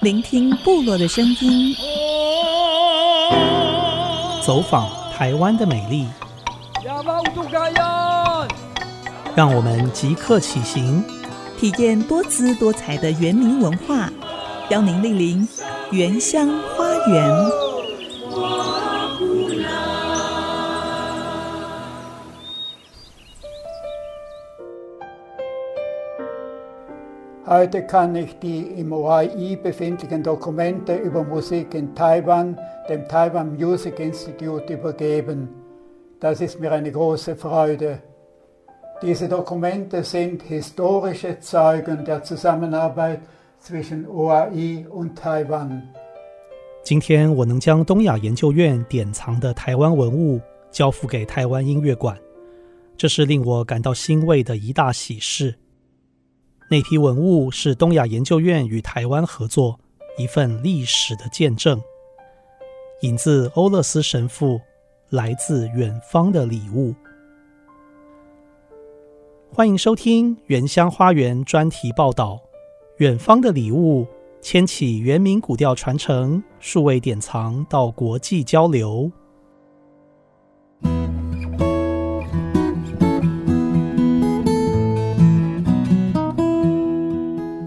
聆听部落的声音，走访台湾的美丽。让我们即刻起行，体验多姿多彩的原民文化，邀您莅临原乡花园。Heute kann ich die im OAI befindlichen Dokumente über Musik in Taiwan dem Taiwan Music Institute übergeben. Das ist mir eine große Freude. Diese Dokumente sind historische Zeugen der Zusammenarbeit zwischen OAI und Taiwan. 今天我能将东亚研究院典藏的台湾文物交付给台湾音乐馆，这是令我感到欣慰的一大喜事。那批文物是东亚研究院与台湾合作一份历史的见证。引自欧勒斯神父，来自远方的礼物。欢迎收听《原乡花园》专题报道，《远方的礼物》牵起原民古调传承、数位典藏到国际交流。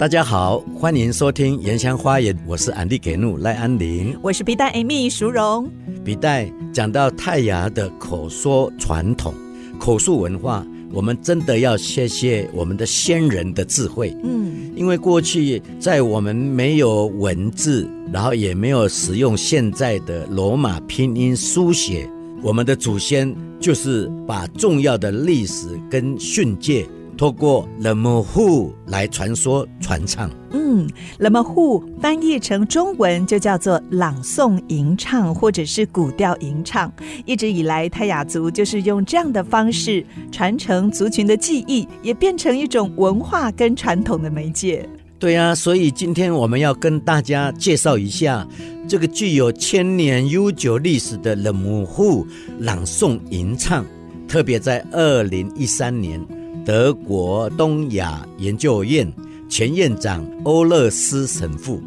大家好，欢迎收听《原乡花园》，我是安迪给怒赖安林，我是笔袋 Amy 淑荣。笔袋讲到泰雅的口说传统、口述文化，我们真的要谢谢我们的先人的智慧。嗯，因为过去在我们没有文字，然后也没有使用现在的罗马拼音书写，我们的祖先就是把重要的历史跟训诫。透过 Lemhu 来传说传唱，嗯，Lemhu 翻译成中文就叫做朗诵吟唱，或者是古调吟唱。一直以来，泰雅族就是用这样的方式传承族群的记忆，也变成一种文化跟传统的媒介。对啊，所以今天我们要跟大家介绍一下这个具有千年悠久历史的 Lemhu 朗诵吟唱，特别在二零一三年。德国东亚研究院前院长欧勒斯神父，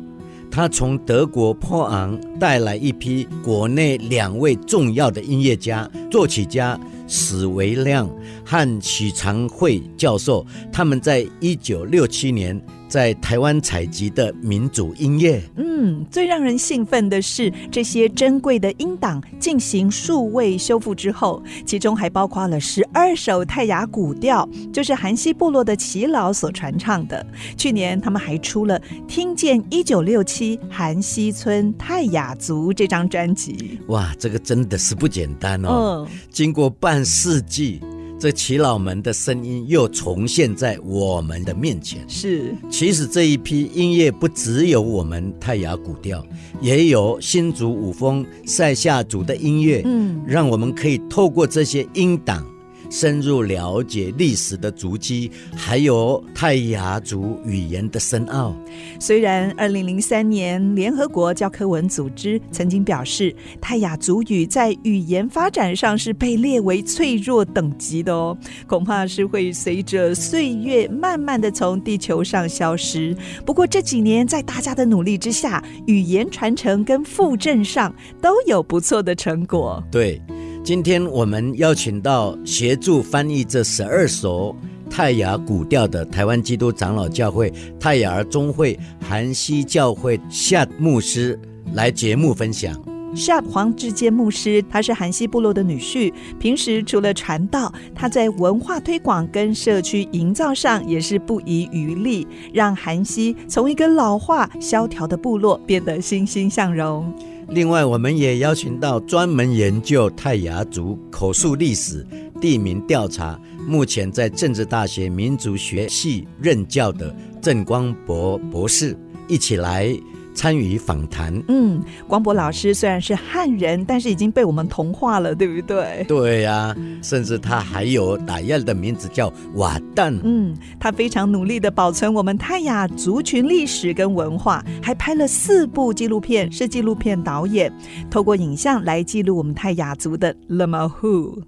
他从德国波昂带来一批国内两位重要的音乐家、作曲家史维亮和许长惠教授，他们在一九六七年。在台湾采集的民族音乐，嗯，最让人兴奋的是这些珍贵的音档进行数位修复之后，其中还包括了十二首泰雅古调，就是韩西部落的耆老所传唱的。去年他们还出了《听见一九六七韩西村泰雅族》这张专辑。哇，这个真的是不简单哦！嗯，经过半世纪。这耆老们的声音又重现在我们的面前。是，其实这一批音乐不只有我们泰雅古调，也有新竹五峰塞夏族的音乐。嗯，让我们可以透过这些音档。深入了解历史的足迹，还有泰雅族语言的深奥。虽然二零零三年联合国教科文组织曾经表示，泰雅族语在语言发展上是被列为脆弱等级的哦，恐怕是会随着岁月慢慢的从地球上消失。不过这几年在大家的努力之下，语言传承跟复振上都有不错的成果。对。今天我们邀请到协助翻译这十二首泰雅古调的台湾基督长老教会泰雅儿宗会寒溪教会夏牧师来节目分享。夏黄志坚牧师，他是韩西部落的女婿，平时除了传道，他在文化推广跟社区营造上也是不遗余力，让韩西从一个老化萧条的部落变得欣欣向荣。另外，我们也邀请到专门研究泰雅族口述历史、地名调查，目前在政治大学民族学系任教的郑光博博士，一起来参与访谈。嗯，光博老师虽然是汉人，但是已经被我们同化了，对不对？对呀、啊，甚至他还有打样的名字叫瓦旦。嗯，他非常努力的保存我们泰雅族群历史跟文化，还拍了四部纪录片，是纪录片导演，透过影像来记录我们泰雅族的 Lemhu。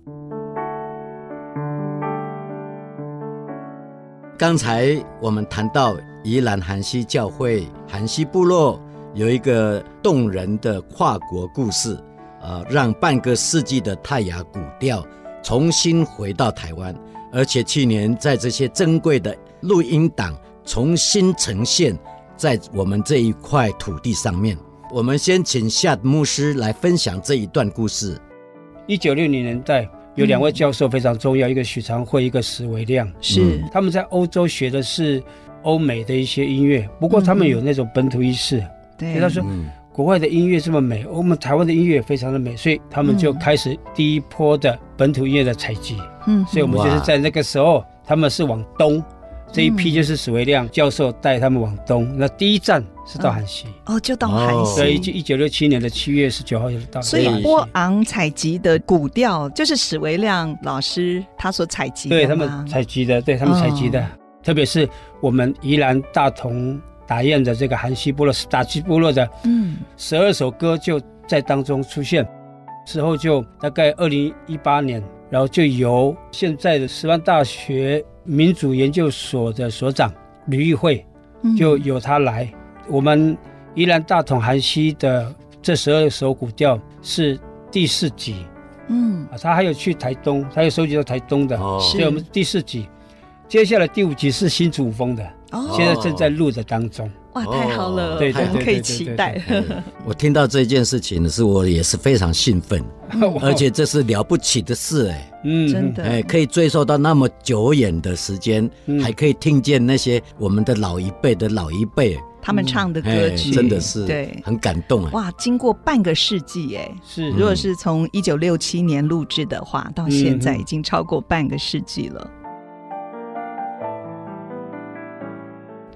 刚才我们谈到。宜兰韩溪教会韩溪部落有一个动人的跨国故事，呃，让半个世纪的泰雅古调重新回到台湾，而且去年在这些珍贵的录音档重新呈现在我们这一块土地上面。我们先请夏牧师来分享这一段故事。一九六零年代，有两位教授非常重要，嗯、一个许长惠，一个史维亮，是、嗯、他们在欧洲学的是欧美的一些音乐，不过他们有那种本土意识。嗯对，所以他说，国外的音乐这么美，我们台湾的音乐也非常的美，所以他们就开始第一波的本土音乐的采集。嗯，所以我们就是在那个时候，他们是往东，这一批就是史维亮教授带他们往东。那第一站是到韩西，哦，就到韩西。所以就一九六七年的七月十九号就到。所以波昂采集的古调就是史维亮老师他所采集的，对他们采集的，对他们采集的，特别是我们宜兰大同。打雁的这个韩西部落，打击部落的，嗯，十二首歌就在当中出现，之后就大概二零一八年，然后就由现在的师范大学民主研究所的所长吕玉慧，就由他来，嗯、我们宜兰大同韩西的这十二首古调是第四集，嗯，啊，他还有去台东，他有收集到台东的，哦，所以我们第四集，接下来第五集是新主风的。哦。现在正在录的当中，哇，太好了，对，我们可以期待。我听到这件事情的时候，我也是非常兴奋，而且这是了不起的事，哎，嗯，真的，哎，可以追溯到那么久远的时间，还可以听见那些我们的老一辈的老一辈。他们唱的歌曲，真的是对，很感动啊！哇，经过半个世纪，哎，是，如果是从一九六七年录制的话，到现在已经超过半个世纪了。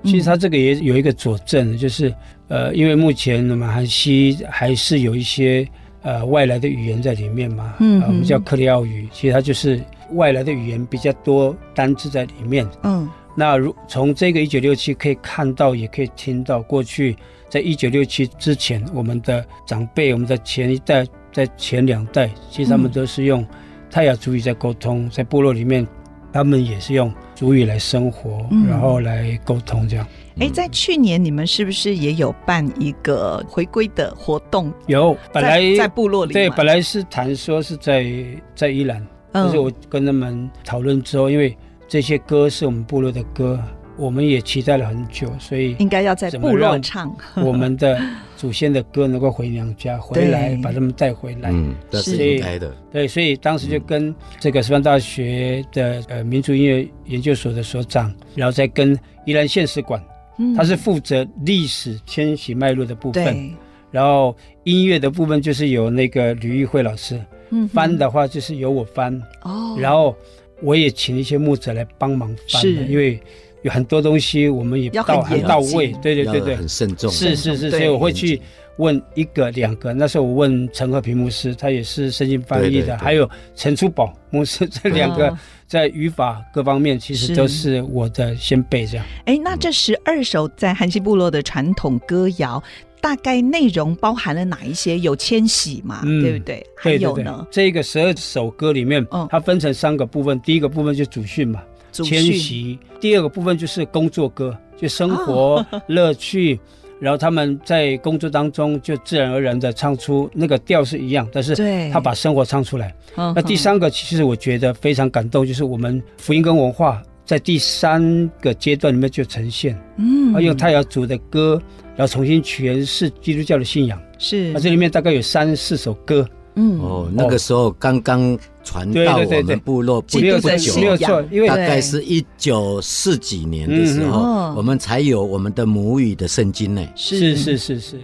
其实它这个也有一个佐证，就是呃，因为目前马来西亚还是有一些呃外来的语言在里面嘛，嗯、呃，我们叫克里奥语，其实它就是外来的语言比较多单字在里面。嗯，那如从这个一九六七可以看到，也可以听到，过去在一九六七之前，我们的长辈，我们的前一代，在前两代，其实他们都是用泰雅族语在沟通，在部落里面。他们也是用族语来生活，嗯、然后来沟通这样。哎，在去年你们是不是也有办一个回归的活动？有，本来在，在部落里。对，本来是谈说是在在伊兰，但、嗯、是我跟他们讨论之后，因为这些歌是我们部落的歌。我们也期待了很久，所以应该要在部落唱 我们的祖先的歌，能够回娘家回来，把他们带回来。嗯，这是应该的。对，所以当时就跟这个师范大学的呃民族音乐研究所的所长，然后再跟宜兰县史馆，他是负责历史迁徙脉络的部分，然后音乐的部分就是由那个吕玉慧老师，翻的话就是由我翻。哦，然后我也请一些牧者来帮忙翻，因为。有很多东西我们也到很到位，对对对对，很慎重。是是是，所以我会去问一个两个。那时候我问陈和平牧师，他也是圣经翻译的，还有陈初宝牧师，这两个在语法各方面其实都是我的先辈这样。哎，那这十二首在韩溪部落的传统歌谣，大概内容包含了哪一些？有迁徙嘛，对不对？还有呢？这个十二首歌里面，它分成三个部分，第一个部分就祖训嘛。迁徙，第二个部分就是工作歌，就生活 乐趣，然后他们在工作当中就自然而然的唱出那个调是一样，但是他把生活唱出来。那第三个其实我觉得非常感动，就是我们福音跟文化在第三个阶段里面就呈现，嗯，用太阳族的歌，然后重新诠释基督教的信仰，是，那这里面大概有三四首歌。嗯。哦，那个时候刚刚传到我们部落不久，大概是一九四几年的时候，我们才有我们的母语的圣经呢。是是是是。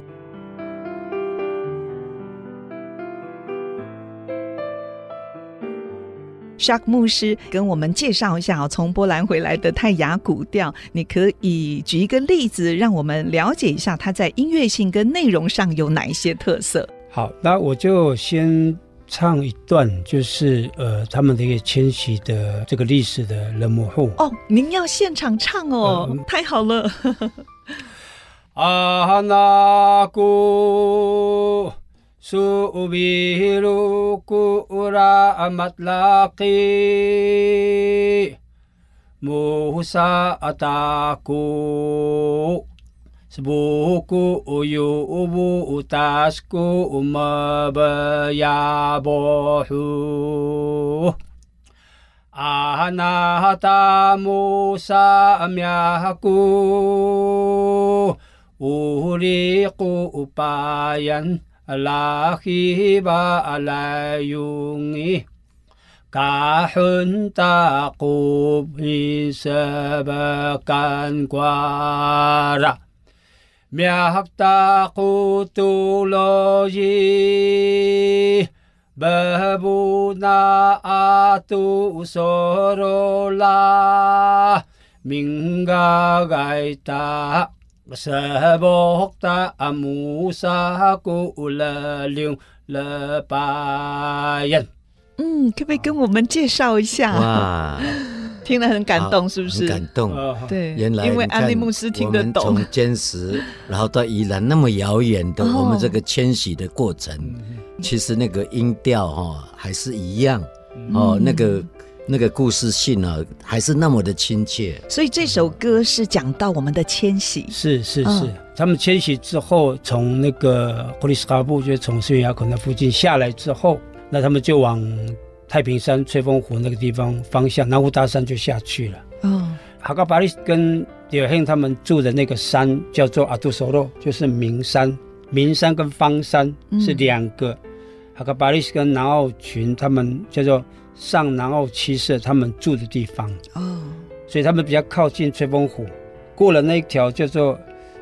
沙克牧师跟我们介绍一下哦，从波兰回来的泰雅古调，你可以举一个例子，让我们了解一下它在音乐性跟内容上有哪一些特色。好，那我就先唱一段，就是呃，他们的一个迁徙的这个历史的人母后。哦，您要现场唱哦，呃、太好了。阿 哈那古苏比鲁古拉阿玛拉基穆萨阿达古。Sbuku uyu ubu utasku umabayabohu. Ahana hata Musa amyahaku. Uhuriku upayan lahiba alayungi. Kahun takub isabakan kuara. Miak takutuloyi Babuna atu sorola Mingga gaita Sebokta amusa ku ulaliung lepayan 嗯，可不可以跟我们介绍一下？哇，听了很感动，是不是？很感动，对，原来因为安利牧师听得懂。从坚持，然后到宜兰那么遥远的，我们这个迁徙的过程，其实那个音调哈还是一样哦，那个那个故事性啊，还是那么的亲切。所以这首歌是讲到我们的迁徙，是是是，他们迁徙之后，从那个霍利斯卡布，就从圣雅可那附近下来之后。那他们就往太平山、吹风湖那个地方方向，南湖大山就下去了。嗯，哈嘎巴利跟迪尔亨他们住的那个山叫做阿杜索洛，就是名山。名山跟方山是两个。嗯、哈嘎巴利跟南澳群他们叫做上南澳七社，他们住的地方。哦，所以他们比较靠近吹风湖。过了那一条叫做。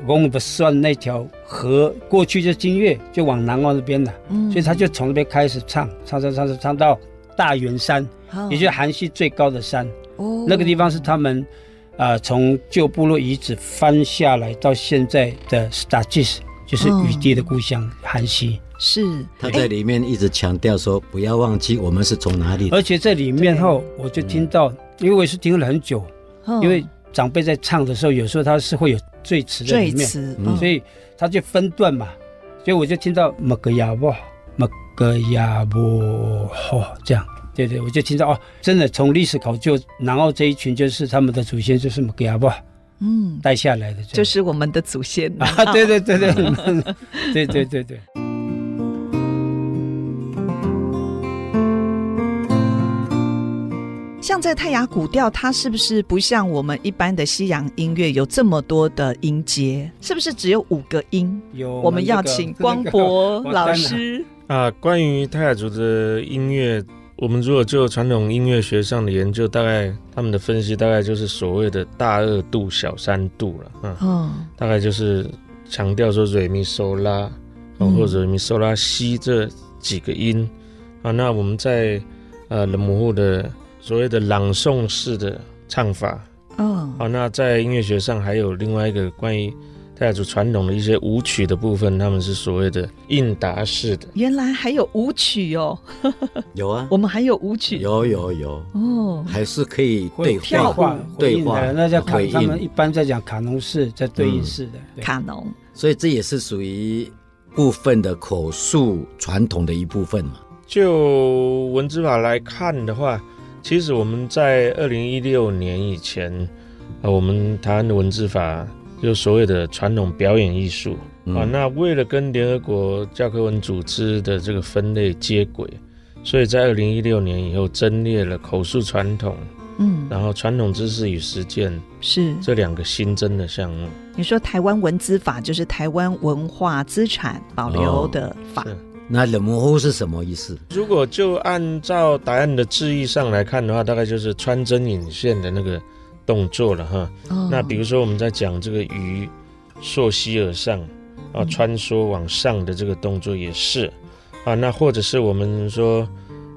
翁不算那条河过去就金岳，就往南澳那边了，嗯，所以他就从那边开始唱，唱唱唱唱唱到大圆山，哦、也就是韩系最高的山，哦，那个地方是他们，啊，从旧部落遗址翻下来到现在的 Stagis，就是雨滴的故乡韩西，是。他在里面一直强调说不要忘记我们是从哪里，而且在里面后我就听到，嗯、因为我是听了很久，哦、因为长辈在唱的时候，有时候他是会有。赘词在里面，嗯、所以他就分段嘛，所以我就听到么个呀不，么个呀不，哦，这样，对对，我就听到哦，真的从历史考究，南澳这一群就是他们的祖先，就是么个呀不，嗯，带下来的，就是我们的祖先啊，对对对对，对对对 对。像在泰雅古调，它是不是不像我们一般的西洋音乐有这么多的音阶？是不是只有五个音？有，我们要请光博老师啊。关于泰雅族的音乐，我们如果就传统音乐学上的研究，大概他们的分析大概就是所谓的大二度、小三度了。啊，嗯，大概就是强调说瑞咪嗦拉，或者瑞咪嗦拉西这几个音啊。那我们在呃冷母户的。所谓的朗诵式的唱法，嗯，好，那在音乐学上还有另外一个关于泰雅族传统的一些舞曲的部分，他们是所谓的应答式的。原来还有舞曲哦，有啊，我们还有舞曲，有有有。哦，还是可以对话话对话，那叫卡，他们一般在讲卡农式，在对应式的。卡农，所以这也是属于部分的口述传统的一部分嘛。就文字法来看的话。其实我们在二零一六年以前，啊，我们台湾的文字法就所谓的传统表演艺术啊，那为了跟联合国教科文组织的这个分类接轨，所以在二零一六年以后增列了口述传统，嗯，然后传统知识与实践是这两个新增的项目。你说台湾文资法就是台湾文化资产保留的法。哦那冷模糊是什么意思？如果就按照答案的字义上来看的话，大概就是穿针引线的那个动作了哈。哦、那比如说我们在讲这个鱼溯溪而上啊，穿梭往上的这个动作也是啊。那或者是我们说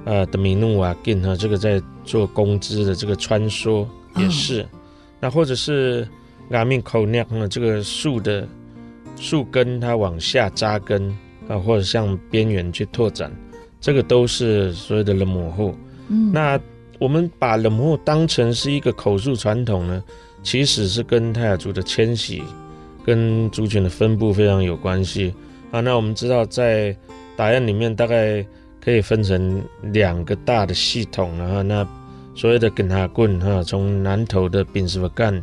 呃的米努瓦根哈，这个在做工资的这个穿梭也是。哦、那或者是阿米口那样这个树的树根它往下扎根。啊，或者向边缘去拓展，这个都是所谓的冷母户。嗯，那我们把冷漠当成是一个口述传统呢，其实是跟泰雅族的迁徙、跟族群的分布非常有关系。啊，那我们知道在答案里面大概可以分成两个大的系统，然后那所谓的根哈棍哈，从南投的丙斯瓦干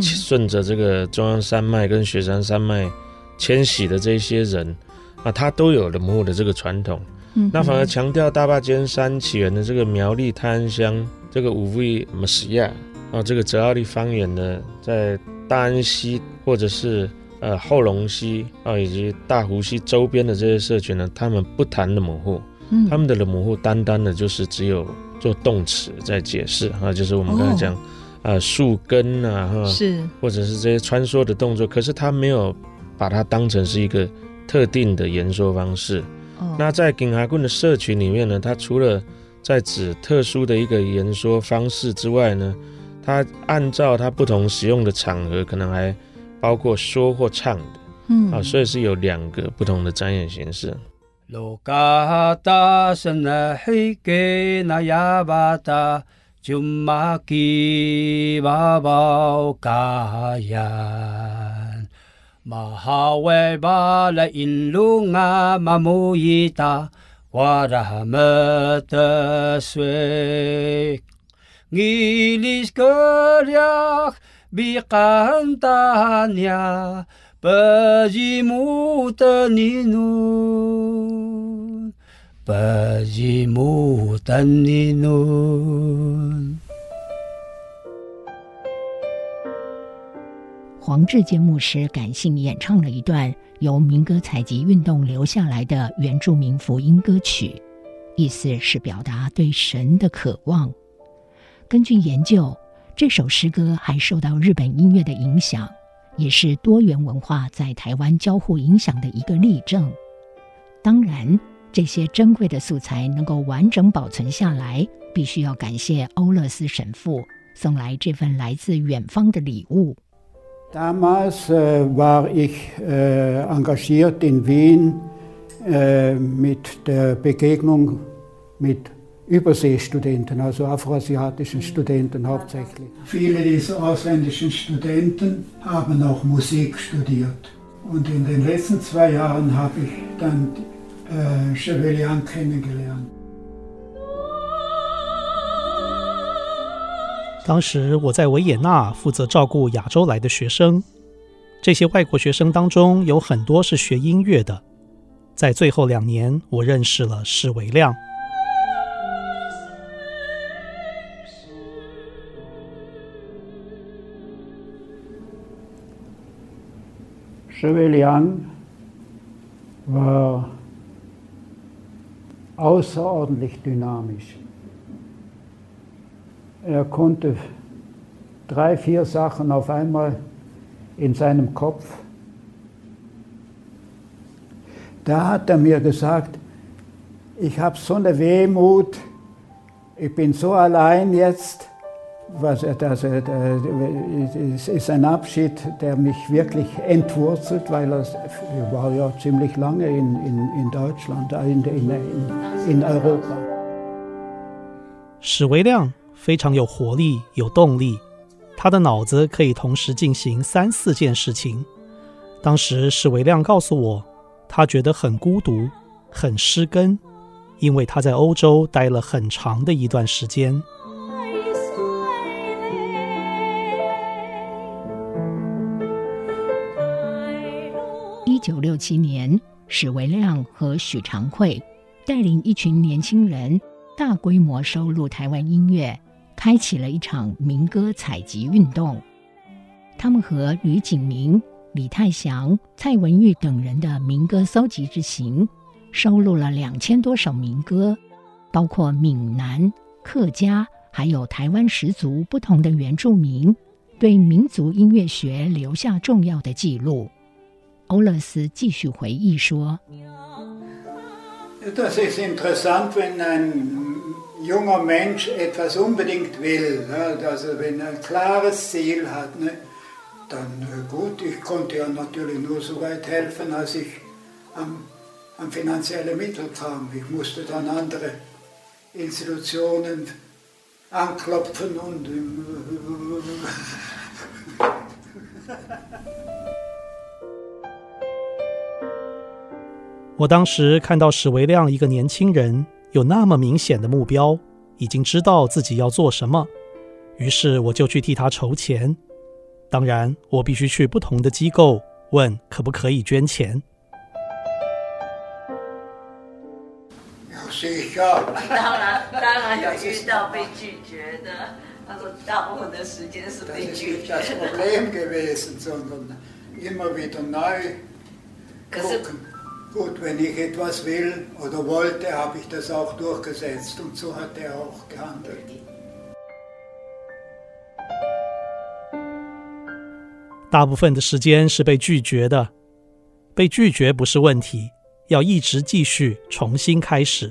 顺着这个中央山脉跟雪山山脉迁徙的这些人啊，他都有冷漠的这个传统。嗯、那反而强调大坝尖山起源的这个苗栗泰安乡这个五位马西亚啊，这个泽奥利方言呢，在大安溪或者是呃后龙溪啊，以及大湖溪周边的这些社群呢，他们不谈的母户，嗯、他们的的母户单单的就是只有做动词在解释啊，就是我们刚才讲、哦、啊树根啊哈，是或者是这些穿梭的动作，可是他没有把它当成是一个特定的言说方式。那在景哈棍的社群里面呢，它除了在指特殊的一个言说方式之外呢，它按照它不同使用的场合，可能还包括说或唱的，嗯，啊，所以是有两个不同的展演形式。不吉木的尼努，不吉木的尼黄志坚牧师感性演唱了一段由民歌采集运动留下来的原住民福音歌曲，意思是表达对神的渴望。根据研究，这首诗歌还受到日本音乐的影响，也是多元文化在台湾交互影响的一个例证。当然，这些珍贵的素材能够完整保存下来，必须要感谢欧勒斯神父送来这份来自远方的礼物。Damals war ich engagiert in Wien mit der Begegnung mit Überseestudenten, also afroasiatischen Studenten hauptsächlich. Viele dieser ausländischen Studenten haben auch Musik studiert. Und in den letzten zwei Jahren habe ich dann äh, Chevalier kennengelernt. 当时我在维也纳负责照顾亚洲来的学生，这些外国学生当中有很多是学音乐的。在最后两年，我认识了史维亮。史维亮 war außerordentlich dynamisch. Er konnte drei, vier Sachen auf einmal in seinem Kopf. Da hat er mir gesagt, ich habe so eine Wehmut, ich bin so allein jetzt, was er, das, es ist ein Abschied, der mich wirklich entwurzelt, weil er, war ja ziemlich lange in, in, in Deutschland, in, in, in Europa. 史维亮非常有活力、有动力，他的脑子可以同时进行三四件事情。当时史维亮告诉我，他觉得很孤独、很失根，因为他在欧洲待了很长的一段时间。一九六七年，史维亮和许长惠带领一群年轻人大规模收录台湾音乐。开启了一场民歌采集运动，他们和吕景明、李泰祥、蔡文玉等人的民歌搜集之行，收录了两千多首民歌，包括闽南、客家，还有台湾十族不同的原住民，对民族音乐学留下重要的记录。欧勒斯继续回忆说。junger Mensch etwas unbedingt will, ne? also wenn er ein klares Ziel hat, ne? dann äh, gut, ich konnte ja natürlich nur so weit helfen, als ich an, an finanzielle Mittel kam. Ich musste dann andere Institutionen anklopfen und... Äh, ich und... 我当时看到史维亮一个年轻人有那么明显的目标，已经知道自己要做什么，于是我就去替他筹钱。当然，我必须去不同的机构问可不可以捐钱。当然，当然有遇到被拒绝的。他说，大部分的时间是被拒绝的。可是。大部分的时间是被拒绝的，被拒绝不是问题，要一直继续，重新开始。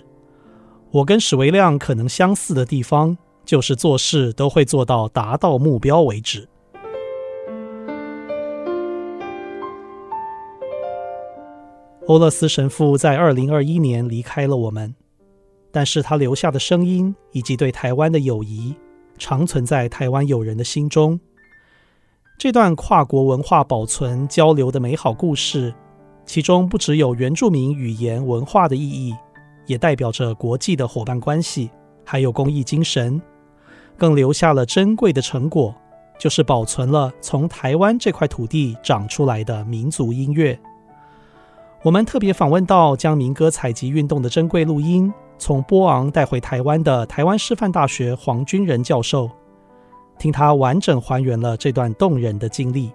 我跟史维亮可能相似的地方，就是做事都会做到达到目标为止。欧勒斯神父在二零二一年离开了我们，但是他留下的声音以及对台湾的友谊，长存在台湾友人的心中。这段跨国文化保存交流的美好故事，其中不只有原住民语言文化的意义，也代表着国际的伙伴关系，还有公益精神，更留下了珍贵的成果，就是保存了从台湾这块土地长出来的民族音乐。我们特别访问到将民歌采集运动的珍贵录音从波昂带回台湾的台湾师范大学黄军仁教授，听他完整还原了这段动人的经历。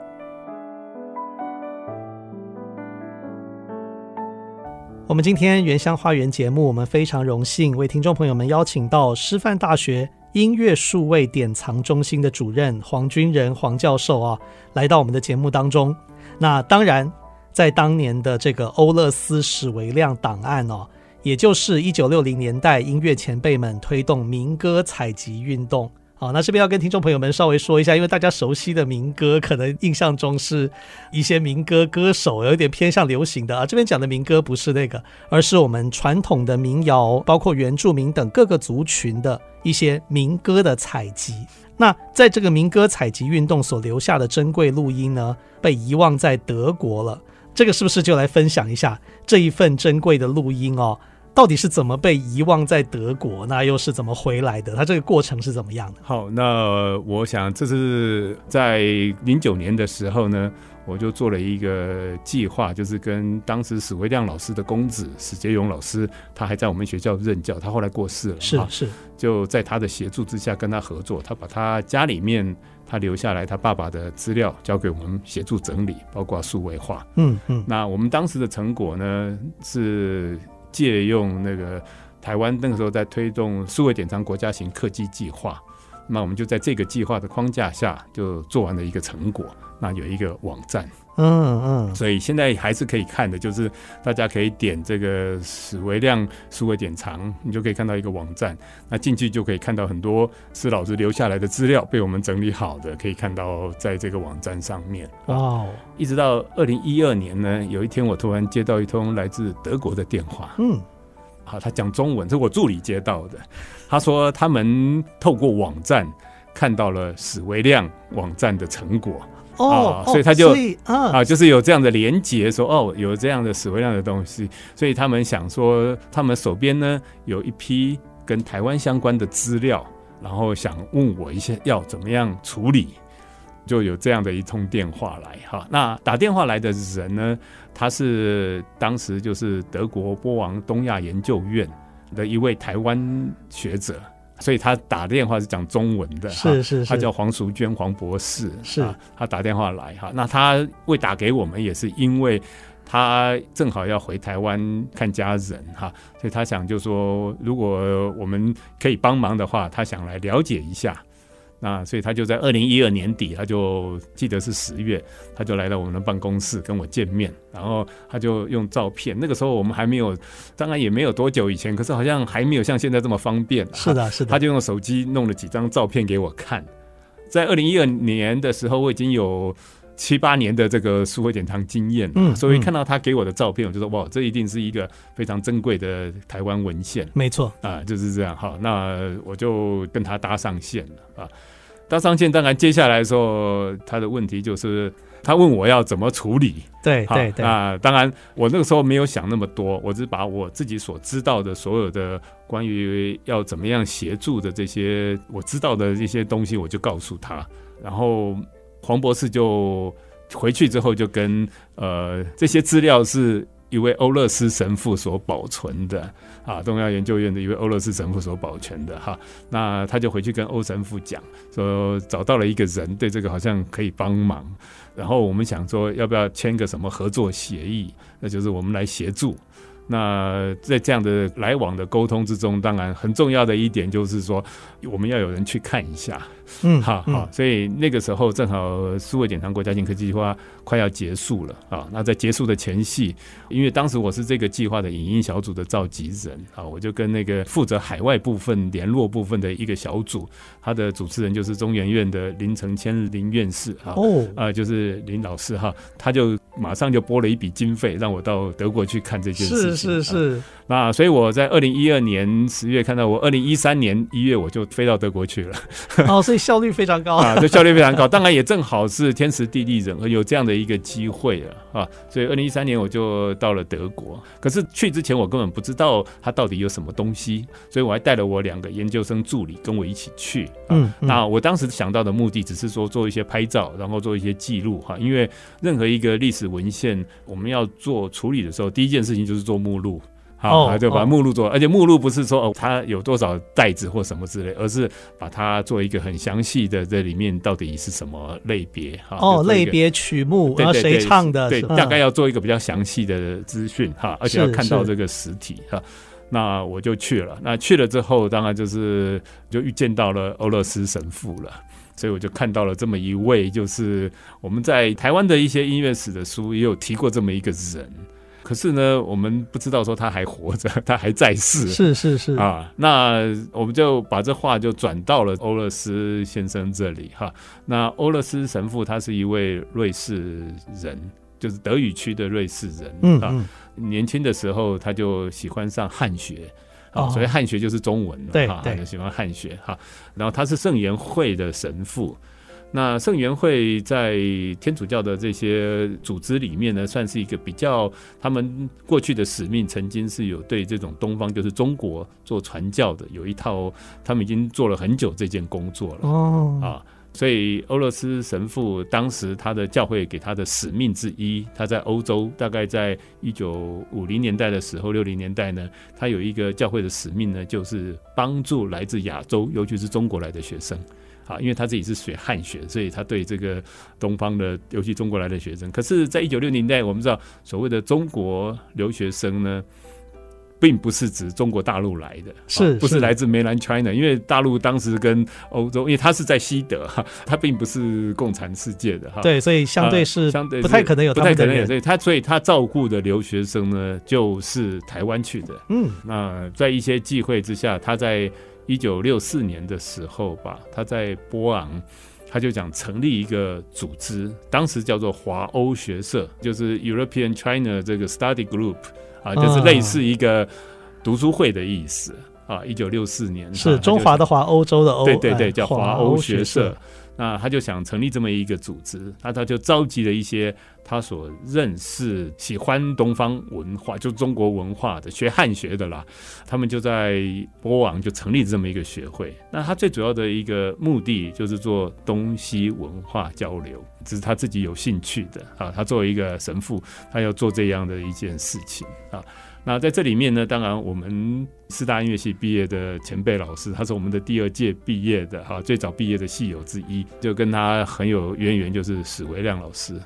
我们今天原乡花园节目，我们非常荣幸为听众朋友们邀请到师范大学音乐数位典藏中心的主任黄军仁黄教授啊，来到我们的节目当中。那当然。在当年的这个欧勒斯史维亮档案哦，也就是一九六零年代音乐前辈们推动民歌采集运动。好，那这边要跟听众朋友们稍微说一下，因为大家熟悉的民歌，可能印象中是一些民歌歌手，有点偏向流行的啊。这边讲的民歌不是那个，而是我们传统的民谣，包括原住民等各个族群的一些民歌的采集。那在这个民歌采集运动所留下的珍贵录音呢，被遗忘在德国了。这个是不是就来分享一下这一份珍贵的录音哦？到底是怎么被遗忘在德国？那又是怎么回来的？它这个过程是怎么样的？好，那我想这是在零九年的时候呢，我就做了一个计划，就是跟当时史维亮老师的公子史杰勇老师，他还在我们学校任教，他后来过世了，是是，就在他的协助之下跟他合作，他把他家里面。他留下来他爸爸的资料，交给我们协助整理，包括数位化。嗯嗯。那我们当时的成果呢，是借用那个台湾那个时候在推动数位典藏国家型客机计划，那我们就在这个计划的框架下，就做完了一个成果。那有一个网站。嗯嗯，所以现在还是可以看的，就是大家可以点这个史维亮数位典藏，你就可以看到一个网站。那进去就可以看到很多史老师留下来的资料，被我们整理好的，可以看到在这个网站上面。哦，一直到二零一二年呢，有一天我突然接到一通来自德国的电话。嗯，好，他讲中文，是我助理接到的。他说他们透过网站看到了史维亮网站的成果。哦，所以他就啊，啊，就是有这样的连结，说哦，有这样的史维亮的东西，所以他们想说，他们手边呢有一批跟台湾相关的资料，然后想问我一些要怎么样处理，就有这样的一通电话来哈。那打电话来的人呢，他是当时就是德国波王东亚研究院的一位台湾学者。所以他打电话是讲中文的，是是是，他叫黄淑娟黄博士，是他打电话来哈，那他会打给我们也是因为他正好要回台湾看家人哈，所以他想就说如果我们可以帮忙的话，他想来了解一下。那所以他就在二零一二年底，他就记得是十月，他就来到我们的办公室跟我见面，然后他就用照片。那个时候我们还没有，当然也没有多久以前，可是好像还没有像现在这么方便。是的，是的。他就用手机弄了几张照片给我看。在二零一二年的时候，我已经有七八年的这个数位典藏经验，嗯，所以看到他给我的照片，我就说哇，这一定是一个非常珍贵的台湾文献。没错，啊，就是这样。好，那我就跟他搭上线了啊。搭上线，当然接下来的时候，他的问题就是他问我要怎么处理。对对对。啊，当然我那个时候没有想那么多，我只把我自己所知道的所有的关于要怎么样协助的这些我知道的一些东西，我就告诉他。然后黄博士就回去之后就跟呃这些资料是一位欧勒斯神父所保存的啊，东亚研究院的一位欧勒斯神父所保存的哈。那他就回去跟欧神父讲说，找到了一个人，对这个好像可以帮忙。然后我们想说，要不要签个什么合作协议？那就是我们来协助。那在这样的来往的沟通之中，当然很重要的一点就是说，我们要有人去看一下。嗯，好好，所以那个时候正好数位典藏国家进科技计划快要结束了啊。那在结束的前夕，因为当时我是这个计划的影音小组的召集人啊，我就跟那个负责海外部分联络部分的一个小组，他的主持人就是中研院的林承谦林院士啊，哦，啊，就是林老师哈，他就马上就拨了一笔经费让我到德国去看这件事情。是是是。那所以我在二零一二年十月看到，我二零一三年一月我就飞到德国去了。哦，所以。效率非常高啊，这效率非常高，当然也正好是天时地利人和，有这样的一个机会了啊，所以二零一三年我就到了德国。可是去之前我根本不知道它到底有什么东西，所以我还带了我两个研究生助理跟我一起去。嗯，那我当时想到的目的只是说做一些拍照，然后做一些记录哈，因为任何一个历史文献我们要做处理的时候，第一件事情就是做目录。好，就把目录做，而且目录不是说哦，它有多少袋子或什么之类，而是把它做一个很详细的，这里面到底是什么类别哈。哦，类别曲目，然后谁唱的，对，大概要做一个比较详细的资讯哈，而且要看到这个实体哈。那我就去了，那去了之后，当然就是就遇见到了欧勒斯神父了，所以我就看到了这么一位，就是我们在台湾的一些音乐史的书也有提过这么一个人。可是呢，我们不知道说他还活着，他还在世。是是是啊，那我们就把这话就转到了欧勒斯先生这里哈。那欧勒斯神父他是一位瑞士人，就是德语区的瑞士人。嗯，嗯，年轻的时候他就喜欢上汉学啊，所以汉学就是中文了。对对，就喜欢汉学哈。然后他是圣言会的神父。那圣元会在天主教的这些组织里面呢，算是一个比较，他们过去的使命曾经是有对这种东方，就是中国做传教的，有一套，他们已经做了很久这件工作了。哦，啊，所以欧勒斯神父当时他的教会给他的使命之一，他在欧洲大概在一九五零年代的时候，六零年代呢，他有一个教会的使命呢，就是帮助来自亚洲，尤其是中国来的学生。啊，因为他自己是学汉学，所以他对这个东方的，尤其中国来的学生。可是，在一九六零年代，我们知道所谓的中国留学生呢，并不是指中国大陆来的，是不是来自 Mainland China？因为大陆当时跟欧洲，因为他是在西德哈，他并不是共产世界的哈。对，所以相对是相对不太可能有，不太可能有。所以他所以他照顾的留学生呢，就是台湾去的。嗯，那在一些忌讳之下，他在。一九六四年的时候吧，他在波昂，他就讲成立一个组织，当时叫做华欧学社，就是 European China 这个 Study Group 啊，就是类似一个读书会的意思啊。一九六四年是中华的华，欧洲的欧，对对对，叫华欧学社。那他就想成立这么一个组织，那他就召集了一些他所认识、喜欢东方文化，就中国文化的、学汉学的啦。他们就在波昂就成立这么一个学会。那他最主要的一个目的就是做东西文化交流，这是他自己有兴趣的啊。他作为一个神父，他要做这样的一件事情啊。那在这里面呢，当然我们四大音乐系毕业的前辈老师，他是我们的第二届毕业的哈，最早毕业的系友之一，就跟他很有渊源，就是史维亮老师。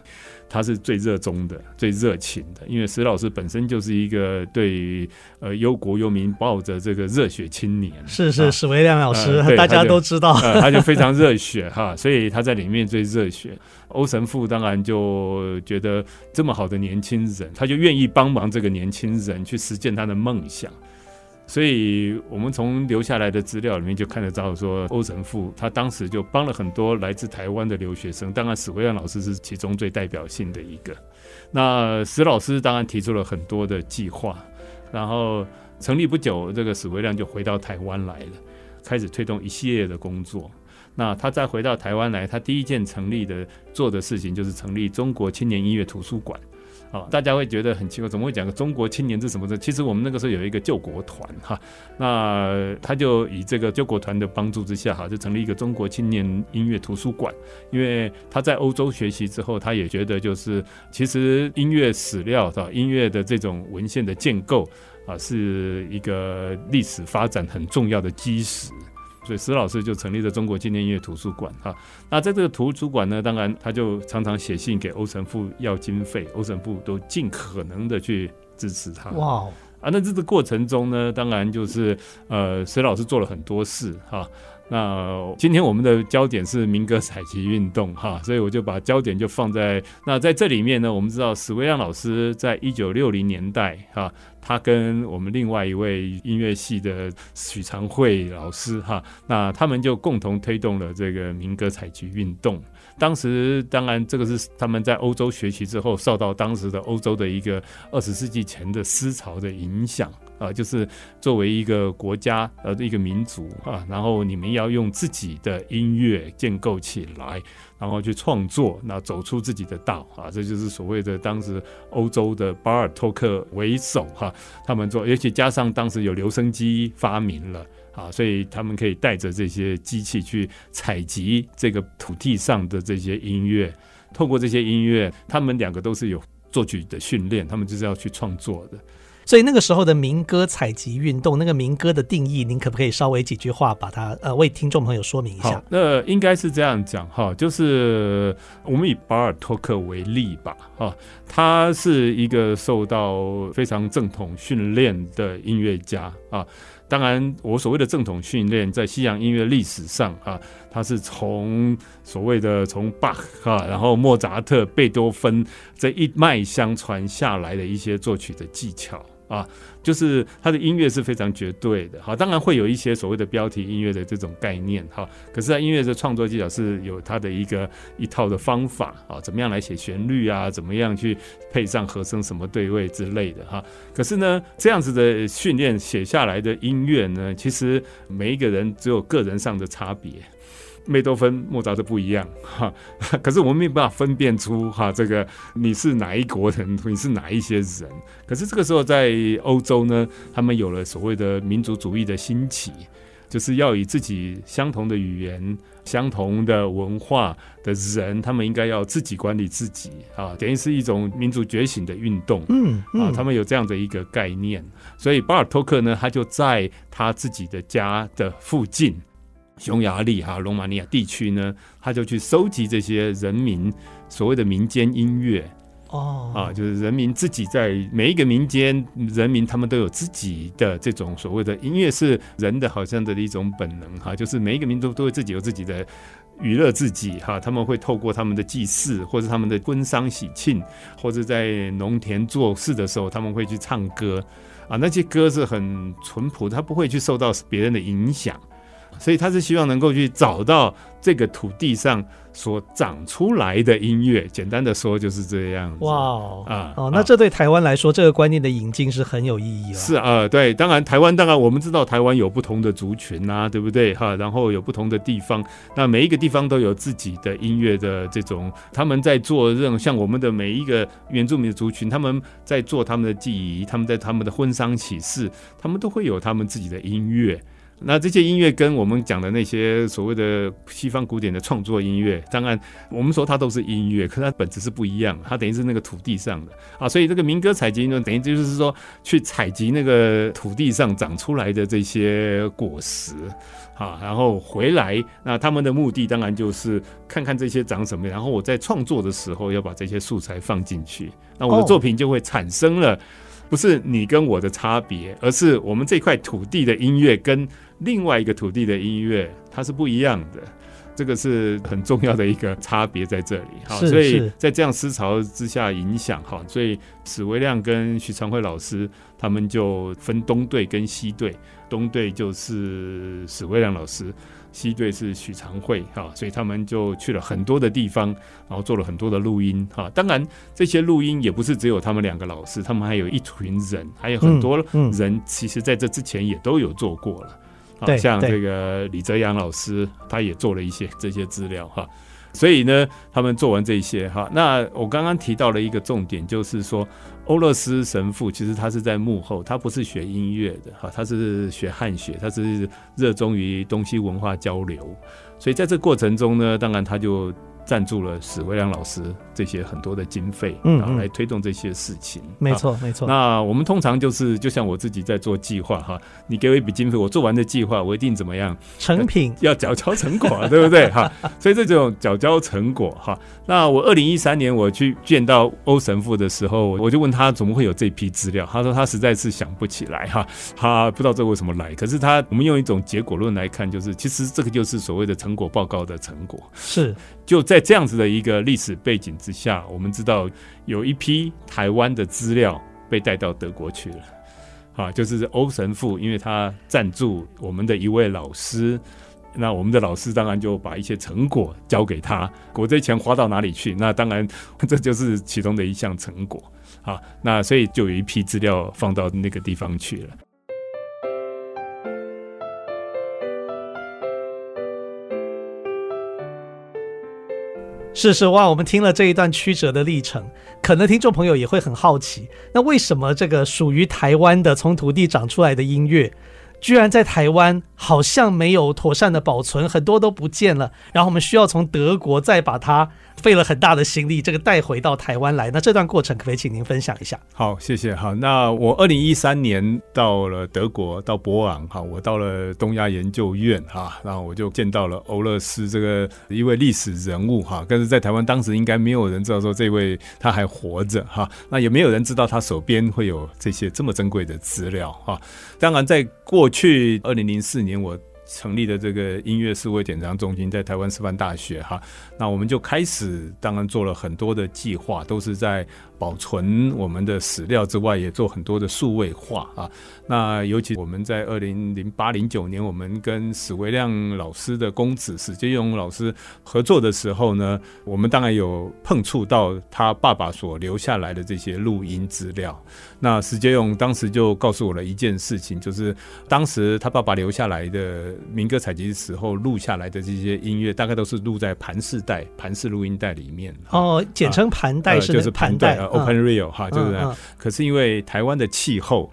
他是最热衷的、最热情的，因为石老师本身就是一个对呃忧国忧民抱着这个热血青年。是是，史维亮老师，呃、大家都知道，他就，呃、他就非常热血 哈，所以他在里面最热血。欧神父当然就觉得这么好的年轻人，他就愿意帮忙这个年轻人去实践他的梦想。所以，我们从留下来的资料里面就看得到，说欧神父他当时就帮了很多来自台湾的留学生，当然史维亮老师是其中最代表性的一个。那史老师当然提出了很多的计划，然后成立不久，这个史维亮就回到台湾来了，开始推动一系列的工作。那他再回到台湾来，他第一件成立的做的事情就是成立中国青年音乐图书馆。好，大家会觉得很奇怪，怎么会讲个中国青年是什么的？其实我们那个时候有一个救国团哈，那他就以这个救国团的帮助之下哈，就成立一个中国青年音乐图书馆。因为他在欧洲学习之后，他也觉得就是其实音乐史料的音乐的这种文献的建构啊，是一个历史发展很重要的基石。所以石老师就成立了中国纪念音乐图书馆哈。那在这个图书馆呢，当然他就常常写信给欧神父要经费，欧神父都尽可能的去支持他。哇！啊，那这个过程中呢，当然就是呃，石老师做了很多事哈。那今天我们的焦点是民歌采集运动哈，所以我就把焦点就放在那在这里面呢，我们知道史维亮老师在一九六零年代哈。他跟我们另外一位音乐系的许长惠老师哈，那他们就共同推动了这个民歌采集运动。当时当然这个是他们在欧洲学习之后，受到当时的欧洲的一个二十世纪前的思潮的影响啊，就是作为一个国家呃一个民族啊，然后你们要用自己的音乐建构起来。然后去创作，那走出自己的道啊，这就是所谓的当时欧洲的巴尔托克为首哈，他们做，而且加上当时有留声机发明了啊，所以他们可以带着这些机器去采集这个土地上的这些音乐，透过这些音乐，他们两个都是有作曲的训练，他们就是要去创作的。所以那个时候的民歌采集运动，那个民歌的定义，您可不可以稍微几句话把它呃为听众朋友说明一下？那应该是这样讲哈，就是我们以巴尔托克为例吧，哈，他是一个受到非常正统训练的音乐家啊。当然，我所谓的正统训练，在西洋音乐历史上啊，它是从所谓的从巴赫啊，然后莫扎特、贝多芬这一脉相传下来的一些作曲的技巧。啊，就是他的音乐是非常绝对的，好，当然会有一些所谓的标题音乐的这种概念，哈，可是他音乐的创作技巧是有他的一个一套的方法，啊，怎么样来写旋律啊，怎么样去配上和声什么对位之类的，哈，可是呢，这样子的训练写下来的音乐呢，其实每一个人只有个人上的差别。贝多芬、莫扎特不一样哈，可是我们没有办法分辨出哈，这个你是哪一国人，你是哪一些人。可是这个时候在欧洲呢，他们有了所谓的民族主义的兴起，就是要以自己相同的语言、相同的文化的人，他们应该要自己管理自己啊，等于是一种民族觉醒的运动。嗯，啊，他们有这样的一个概念，所以巴尔托克呢，他就在他自己的家的附近。匈牙利哈罗马尼亚地区呢，他就去收集这些人民所谓的民间音乐。哦。啊，就是人民自己在每一个民间人民，他们都有自己的这种所谓的音乐，是人的好像的一种本能哈，就是每一个民族都会自己有自己的娱乐自己哈，他们会透过他们的祭祀，或者他们的婚丧喜庆，或者在农田做事的时候，他们会去唱歌。啊，那些歌是很淳朴，他不会去受到别人的影响。所以他是希望能够去找到这个土地上所长出来的音乐，简单的说就是这样子。哇哦啊哦，那这对台湾来说，这个观念的引进是很有意义了。是啊，对，当然台湾当然我们知道台湾有不同的族群啊，对不对哈？然后有不同的地方，那每一个地方都有自己的音乐的这种，他们在做这种像我们的每一个原住民的族群，他们在做他们的祭仪，他们在他们的婚丧喜事，他们都会有他们自己的音乐。那这些音乐跟我们讲的那些所谓的西方古典的创作音乐，当然我们说它都是音乐，可它本质是不一样，它等于是那个土地上的啊，所以这个民歌采集呢，等于就是说去采集那个土地上长出来的这些果实啊，然后回来，那他们的目的当然就是看看这些长什么样，然后我在创作的时候要把这些素材放进去，那我的作品就会产生了。不是你跟我的差别，而是我们这块土地的音乐跟另外一个土地的音乐，它是不一样的。这个是很重要的一个差别在这里。好，所以在这样思潮之下影响哈，所以史维亮跟徐长辉老师他们就分东队跟西队，东队就是史维亮老师。西队是许长惠哈，所以他们就去了很多的地方，然后做了很多的录音哈。当然，这些录音也不是只有他们两个老师，他们还有一群人，还有很多人，其实在这之前也都有做过了。嗯嗯、像这个李泽阳老师，他也做了一些这些资料哈。所以呢，他们做完这些哈，那我刚刚提到了一个重点，就是说欧勒斯神父其实他是在幕后，他不是学音乐的哈，他是学汉学，他是热衷于东西文化交流，所以在这过程中呢，当然他就。赞助了史维良老师这些很多的经费，嗯，然后来推动这些事情。没错，没错。那我们通常就是，就像我自己在做计划哈，你给我一笔经费，我做完的计划，我一定怎么样？成品 要缴交成果，对不对？哈，所以这种缴交成果哈。那我二零一三年我去见到欧神父的时候，我就问他怎么会有这批资料？他说他实在是想不起来哈，他不知道这为什么来。可是他，我们用一种结果论来看，就是其实这个就是所谓的成果报告的成果。是，就在在这样子的一个历史背景之下，我们知道有一批台湾的资料被带到德国去了，啊，就是欧神父，因为他赞助我们的一位老师，那我们的老师当然就把一些成果交给他，我这钱花到哪里去？那当然这就是其中的一项成果，啊，那所以就有一批资料放到那个地方去了。是是哇，我们听了这一段曲折的历程，可能听众朋友也会很好奇，那为什么这个属于台湾的从土地长出来的音乐，居然在台湾好像没有妥善的保存，很多都不见了，然后我们需要从德国再把它。费了很大的心力，这个带回到台湾来，那这段过程可不可以请您分享一下？好，谢谢。好，那我二零一三年到了德国，到博昂，哈，我到了东亚研究院，哈，然后我就见到了欧勒斯这个一位历史人物，哈，但是在台湾当时应该没有人知道说这位他还活着，哈，那也没有人知道他手边会有这些这么珍贵的资料，哈。当然，在过去二零零四年我。成立的这个音乐四位典藏中心在台湾师范大学哈，那我们就开始，当然做了很多的计划，都是在。保存我们的史料之外，也做很多的数位化啊。那尤其我们在二零零八零九年，我们跟史维亮老师的公子史杰勇老师合作的时候呢，我们当然有碰触到他爸爸所留下来的这些录音资料。那史杰勇当时就告诉我了一件事情，就是当时他爸爸留下来的民歌采集时候录下来的这些音乐，大概都是录在盘式带、盘式录音带里面。哦，简称盘带是、啊呃、就是盘带。Open real 哈，就是，可是因为台湾的气候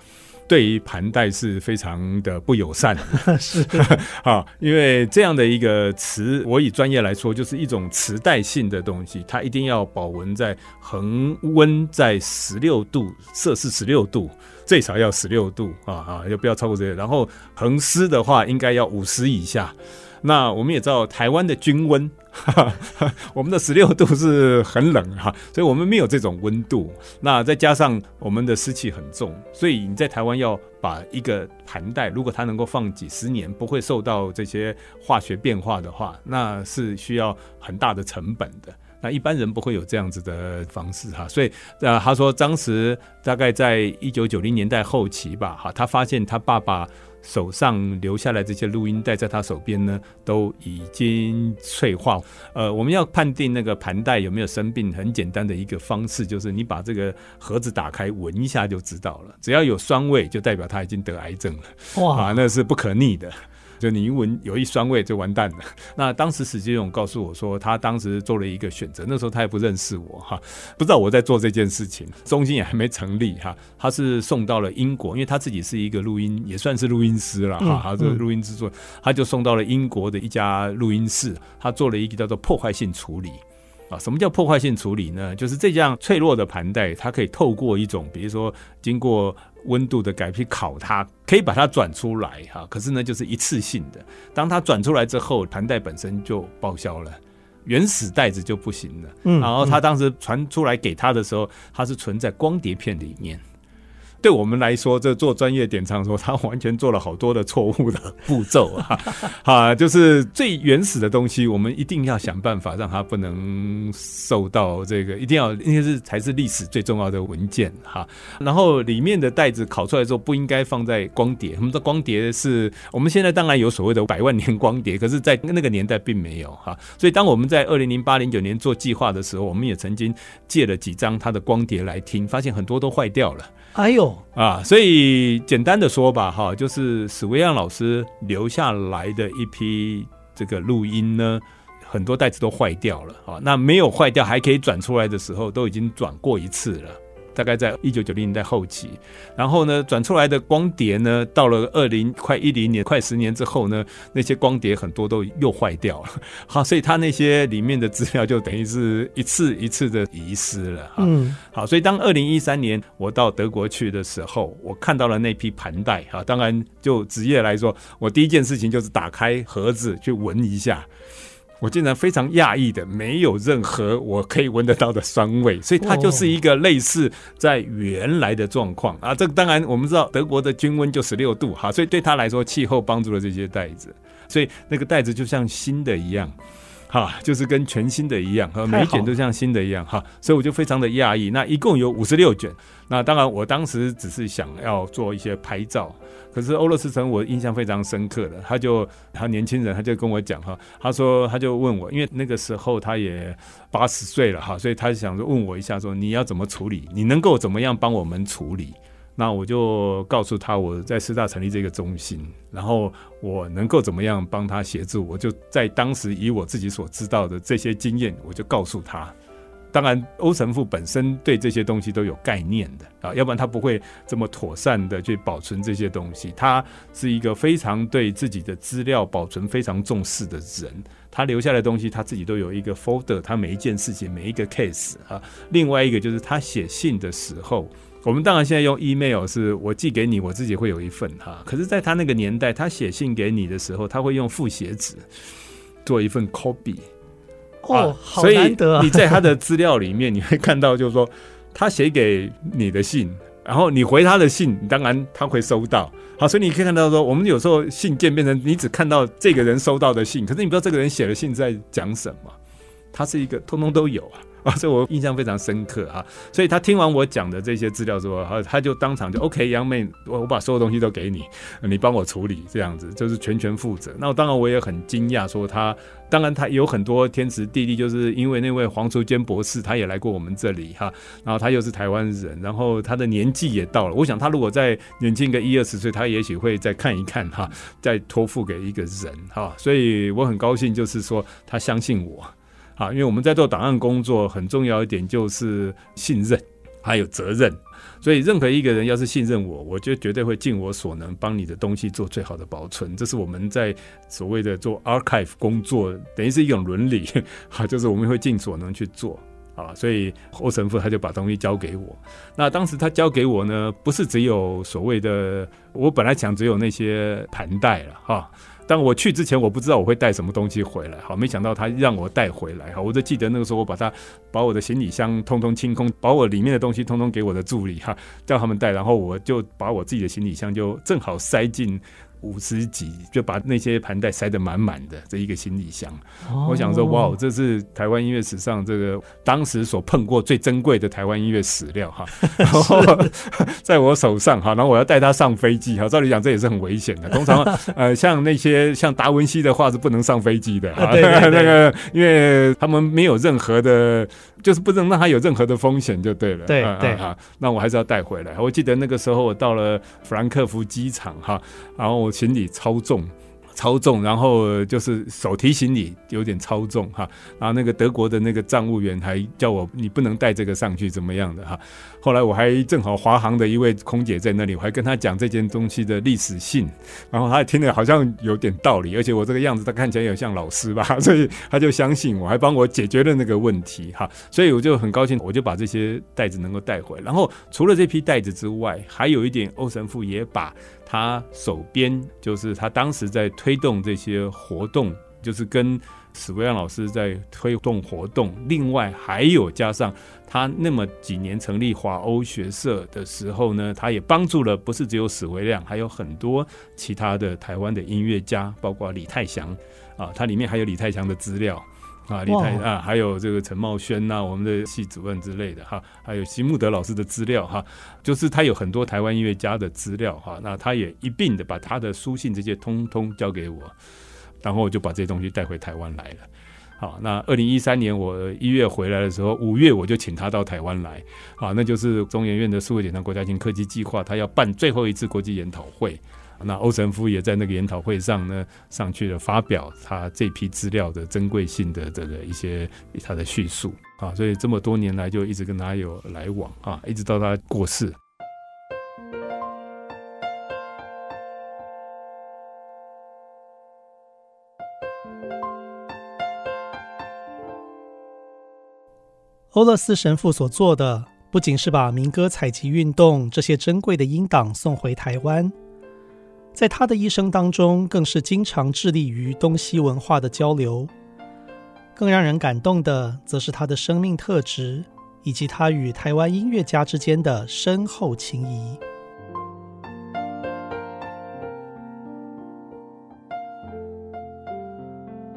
对于盘带是非常的不友善，是 啊，因为这样的一个磁，我以专业来说，就是一种磁带性的东西，它一定要保温在恒温在十六度摄氏十六度，最少要十六度啊啊，就不要超过这个。然后恒湿的话，应该要五十以下。那我们也知道台湾的均温，我们的十六度是很冷哈，所以我们没有这种温度。那再加上我们的湿气很重，所以你在台湾要把一个盘带，如果它能够放几十年，不会受到这些化学变化的话，那是需要很大的成本的。那一般人不会有这样子的方式哈，所以呃，他说当时大概在一九九零年代后期吧，哈，他发现他爸爸。手上留下来这些录音带，在他手边呢，都已经脆化。呃，我们要判定那个盘带有没有生病，很简单的一个方式就是你把这个盒子打开，闻一下就知道了。只要有酸味，就代表他已经得癌症了。哇，啊，那是不可逆的。就你一闻有一酸味就完蛋了。那当时史金勇告诉我说，他当时做了一个选择。那时候他也不认识我哈，不知道我在做这件事情，中心也还没成立哈。他是送到了英国，因为他自己是一个录音，也算是录音师了哈。他这个录音制作，他就送到了英国的一家录音室，他做了一个叫做破坏性处理。啊，什么叫破坏性处理呢？就是这样脆弱的盘带，它可以透过一种，比如说经过温度的改变烤它，可以把它转出来哈。可是呢，就是一次性的，当它转出来之后，盘带本身就报销了，原始袋子就不行了。嗯，然后他当时传出来给他的时候，它是存在光碟片里面。对我们来说，这做专业典藏说，他完全做了好多的错误的 步骤啊！啊，就是最原始的东西，我们一定要想办法让它不能受到这个，一定要，因为是才是历史最重要的文件哈。然后里面的袋子烤出来之后，不应该放在光碟。我们的光碟是我们现在当然有所谓的百万年光碟，可是在那个年代并没有哈。所以当我们在二零零八零九年做计划的时候，我们也曾经借了几张他的光碟来听，发现很多都坏掉了。哎呦啊！所以简单的说吧，哈，就是史维扬老师留下来的一批这个录音呢，很多袋子都坏掉了啊。那没有坏掉还可以转出来的时候，都已经转过一次了。大概在一九九零年代后期，然后呢，转出来的光碟呢，到了二零快一零年，快十年之后呢，那些光碟很多都又坏掉了。好，所以他那些里面的资料就等于是一次一次的遗失了。嗯，好，所以当二零一三年我到德国去的时候，我看到了那批盘带。哈，当然就职业来说，我第一件事情就是打开盒子去闻一下。我竟然非常讶异的，没有任何我可以闻得到的酸味，所以它就是一个类似在原来的状况啊。这个当然我们知道德国的均温就十六度哈，所以对他来说气候帮助了这些袋子，所以那个袋子就像新的一样。哈，就是跟全新的一样，和每一卷都像新的一样，哈，所以我就非常的讶异。那一共有五十六卷，那当然我当时只是想要做一些拍照，可是欧乐思成我印象非常深刻的，他就他年轻人，他就跟我讲哈，他说他就问我，因为那个时候他也八十岁了哈，所以他想说问我一下，说你要怎么处理，你能够怎么样帮我们处理？那我就告诉他我在师大成立这个中心，然后我能够怎么样帮他协助，我就在当时以我自己所知道的这些经验，我就告诉他。当然，欧神父本身对这些东西都有概念的啊，要不然他不会这么妥善的去保存这些东西。他是一个非常对自己的资料保存非常重视的人，他留下来的东西他自己都有一个 folder，他每一件事情每一个 case 啊。另外一个就是他写信的时候。我们当然现在用 email，是我寄给你，我自己会有一份哈。可是，在他那个年代，他写信给你的时候，他会用复写纸做一份 copy。哦，好难得啊！所以你在他的资料里面，你会看到，就是说他写给你的信，然后你回他的信，当然他会收到。好，所以你可以看到说，我们有时候信件变成你只看到这个人收到的信，可是你不知道这个人写的信在讲什么。他是一个通通都有啊。啊，所以我印象非常深刻啊！所以他听完我讲的这些资料之后，他他就当场就 OK，杨妹，我我把所有东西都给你，你帮我处理，这样子就是全权负责。那当然我也很惊讶，说他当然他有很多天时地利，就是因为那位黄淑娟博士，他也来过我们这里哈，然后他又是台湾人，然后他的年纪也到了，我想他如果再年轻个一二十岁，他也许会再看一看哈，再托付给一个人哈，所以我很高兴，就是说他相信我。啊，因为我们在做档案工作，很重要一点就是信任，还有责任。所以任何一个人要是信任我，我就绝对会尽我所能帮你的东西做最好的保存。这是我们在所谓的做 archive 工作，等于是一种伦理，哈，就是我们会尽所能去做。啊，所以欧神父他就把东西交给我。那当时他交给我呢，不是只有所谓的，我本来想只有那些盘带了，哈。当我去之前，我不知道我会带什么东西回来，好，没想到他让我带回来，好，我就记得那个时候，我把他把我的行李箱通通清空，把我里面的东西通通给我的助理哈，叫他们带，然后我就把我自己的行李箱就正好塞进。五十几就把那些盘带塞得满满的这一个行李箱，我想说，哇，这是台湾音乐史上这个当时所碰过最珍贵的台湾音乐史料哈。然后 在我手上哈，然后我要带他上飞机哈。照理讲这也是很危险的，通常呃像那些像达文西的话是不能上飞机的啊，那个因为他们没有任何的。就是不能让他有任何的风险就对了。对对哈，那我还是要带回来。我记得那个时候我到了弗兰克福机场哈，然后我行李超重。超重，然后就是手提行李有点超重哈，然后那个德国的那个站务员还叫我你不能带这个上去，怎么样的哈？后来我还正好华航的一位空姐在那里，我还跟她讲这件东西的历史性，然后她听了好像有点道理，而且我这个样子她看起来有像老师吧，所以她就相信我，还帮我解决了那个问题哈，所以我就很高兴，我就把这些袋子能够带回。然后除了这批袋子之外，还有一点欧神父也把。他手边就是他当时在推动这些活动，就是跟史维亮老师在推动活动。另外还有加上他那么几年成立华欧学社的时候呢，他也帮助了不是只有史维亮，还有很多其他的台湾的音乐家，包括李泰祥啊，他里面还有李泰祥的资料。啊，李泰啊，还有这个陈茂轩呐，我们的系主任之类的哈，还有席慕德老师的资料哈，就是他有很多台湾音乐家的资料哈，那他也一并的把他的书信这些通通交给我，然后我就把这些东西带回台湾来了。好，那二零一三年我一月回来的时候，五月我就请他到台湾来，啊，那就是中研院的数位典藏国家型科技计划，他要办最后一次国际研讨会。那欧神父也在那个研讨会上呢，上去了发表他这批资料的珍贵性的这个一些他的叙述啊，所以这么多年来就一直跟他有来往啊，一直到他过世。欧勒斯神父所做的，不仅是把民歌采集运动这些珍贵的音档送回台湾，在他的一生当中，更是经常致力于东西文化的交流。更让人感动的，则是他的生命特质，以及他与台湾音乐家之间的深厚情谊。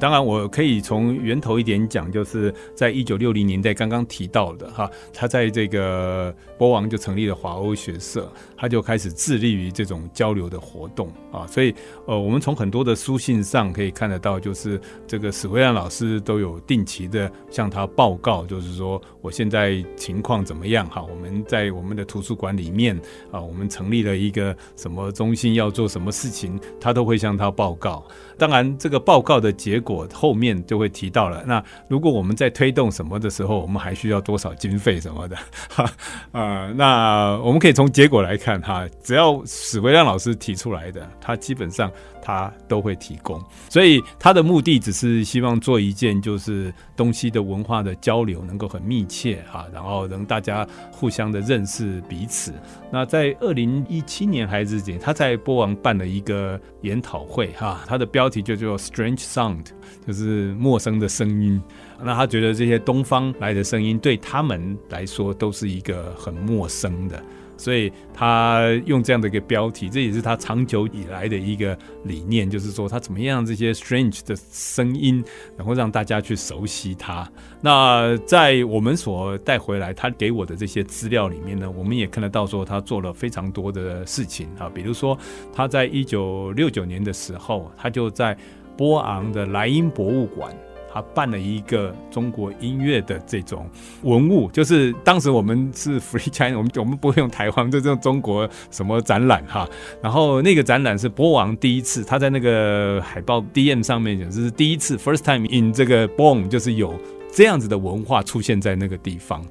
当然，我可以从源头一点讲，就是在一九六零年代刚刚提到的哈，他在这个波王就成立了华欧学社，他就开始致力于这种交流的活动啊，所以呃，我们从很多的书信上可以看得到，就是这个史维亮老师都有定期的向他报告，就是说我现在情况怎么样哈，我们在我们的图书馆里面啊，我们成立了一个什么中心，要做什么事情，他都会向他报告。当然，这个报告的结果我后面就会提到了。那如果我们在推动什么的时候，我们还需要多少经费什么的？哈，呃，那我们可以从结果来看哈，只要史维亮老师提出来的，他基本上。他都会提供，所以他的目的只是希望做一件，就是东西的文化的交流能够很密切哈，然后能大家互相的认识彼此。那在二零一七年还是几，他在波王办了一个研讨会哈，他的标题就叫 Strange Sound，就是陌生的声音。那他觉得这些东方来的声音对他们来说都是一个很陌生的。所以他用这样的一个标题，这也是他长久以来的一个理念，就是说他怎么样这些 strange 的声音，能够让大家去熟悉它。那在我们所带回来他给我的这些资料里面呢，我们也看得到说他做了非常多的事情啊，比如说他在一九六九年的时候，他就在波昂的莱茵博物馆。他办了一个中国音乐的这种文物，就是当时我们是 Free China，我们我们不会用台湾，就这种中国什么展览哈。然后那个展览是波王第一次，他在那个海报 DM 上面讲，这是第一次 First time in 这个 b o n 就是有这样子的文化出现在那个地方。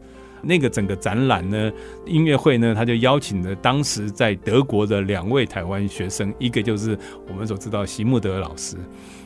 那个整个展览呢，音乐会呢，他就邀请了当时在德国的两位台湾学生，一个就是我们所知道席慕德老师。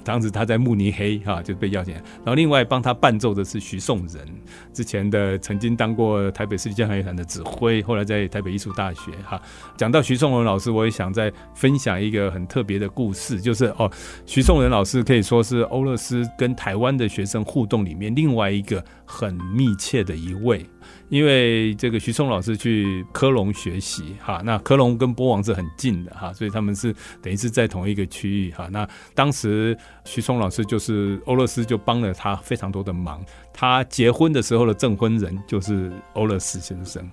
当时他在慕尼黑哈就被邀请，然后另外帮他伴奏的是徐颂仁，之前的曾经当过台北市立交响乐团的指挥，后来在台北艺术大学哈。讲到徐颂仁老师，我也想再分享一个很特别的故事，就是哦，徐颂仁老师可以说是欧乐斯跟台湾的学生互动里面另外一个很密切的一位。因为这个徐松老师去科隆学习哈，那科隆跟波王是很近的哈，所以他们是等于是在同一个区域哈。那当时徐松老师就是欧勒斯就帮了他非常多的忙，他结婚的时候的证婚人就是欧勒斯先生。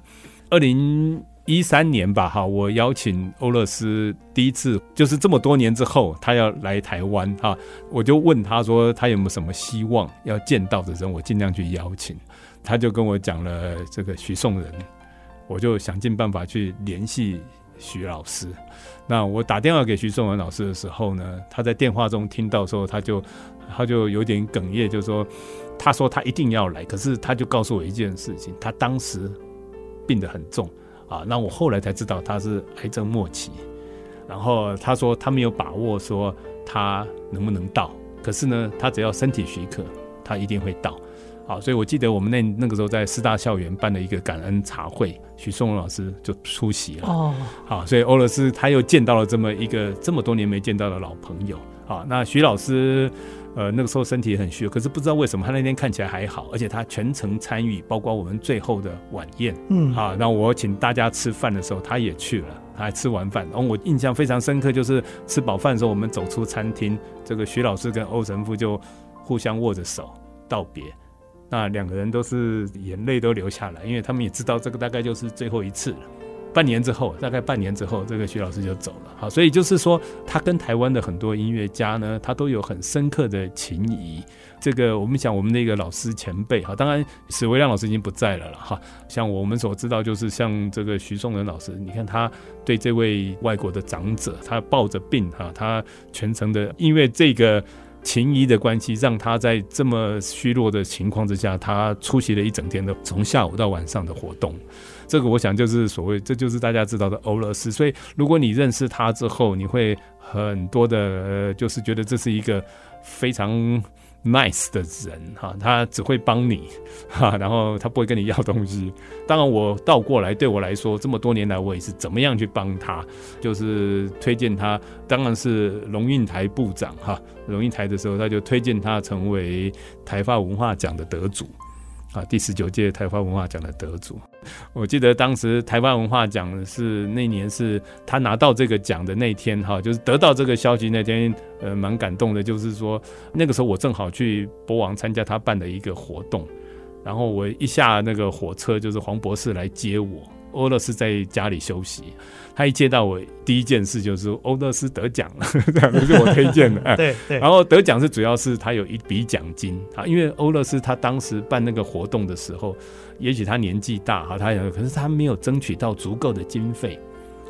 二零一三年吧哈，我邀请欧勒斯第一次就是这么多年之后，他要来台湾哈，我就问他说他有没有什么希望要见到的人，我尽量去邀请。他就跟我讲了这个徐颂仁，我就想尽办法去联系徐老师。那我打电话给徐颂仁老师的时候呢，他在电话中听到说，他就他就有点哽咽，就说他说他一定要来，可是他就告诉我一件事情，他当时病得很重啊。那我后来才知道他是癌症末期，然后他说他没有把握说他能不能到，可是呢，他只要身体许可，他一定会到。好，所以我记得我们那那个时候在师大校园办了一个感恩茶会，许颂仁老师就出席了。哦，好，所以欧老师他又见到了这么一个这么多年没见到的老朋友。好，那徐老师，呃，那个时候身体很虚，可是不知道为什么他那天看起来还好，而且他全程参与，包括我们最后的晚宴。嗯，好，那我请大家吃饭的时候，他也去了，他还吃完饭。然后我印象非常深刻，就是吃饱饭的时候，我们走出餐厅，这个徐老师跟欧神父就互相握着手道别。那两个人都是眼泪都流下来，因为他们也知道这个大概就是最后一次了。半年之后，大概半年之后，这个徐老师就走了。好，所以就是说，他跟台湾的很多音乐家呢，他都有很深刻的情谊。这个我们讲我们的一个老师前辈哈，当然史维亮老师已经不在了了哈。像我们所知道，就是像这个徐颂仁老师，你看他对这位外国的长者，他抱着病哈，他全程的因为这个情谊的关系，让他在这么虚弱的情况之下，他出席了一整天的从下午到晚上的活动。这个我想就是所谓，这就是大家知道的欧勒斯。所以如果你认识他之后，你会很多的，就是觉得这是一个非常。Nice 的人哈，他只会帮你 哈，然后他不会跟你要东西。当然，我倒过来对我来说，这么多年来我也是怎么样去帮他，就是推荐他。当然是龙应台部长哈，龙应台的时候他就推荐他成为台发文化奖的得主。啊，第十九届台发文化奖的得主，我记得当时台湾文化奖是那年是他拿到这个奖的那天，哈，就是得到这个消息那天，呃，蛮感动的。就是说那个时候我正好去博王参加他办的一个活动，然后我一下那个火车，就是黄博士来接我。欧勒斯在家里休息，他一接到我，第一件事就是欧勒斯得奖了，这样是我推荐的。对对。然后得奖是主要是他有一笔奖金啊，因为欧勒斯他当时办那个活动的时候，也许他年纪大哈，他有可是他没有争取到足够的经费，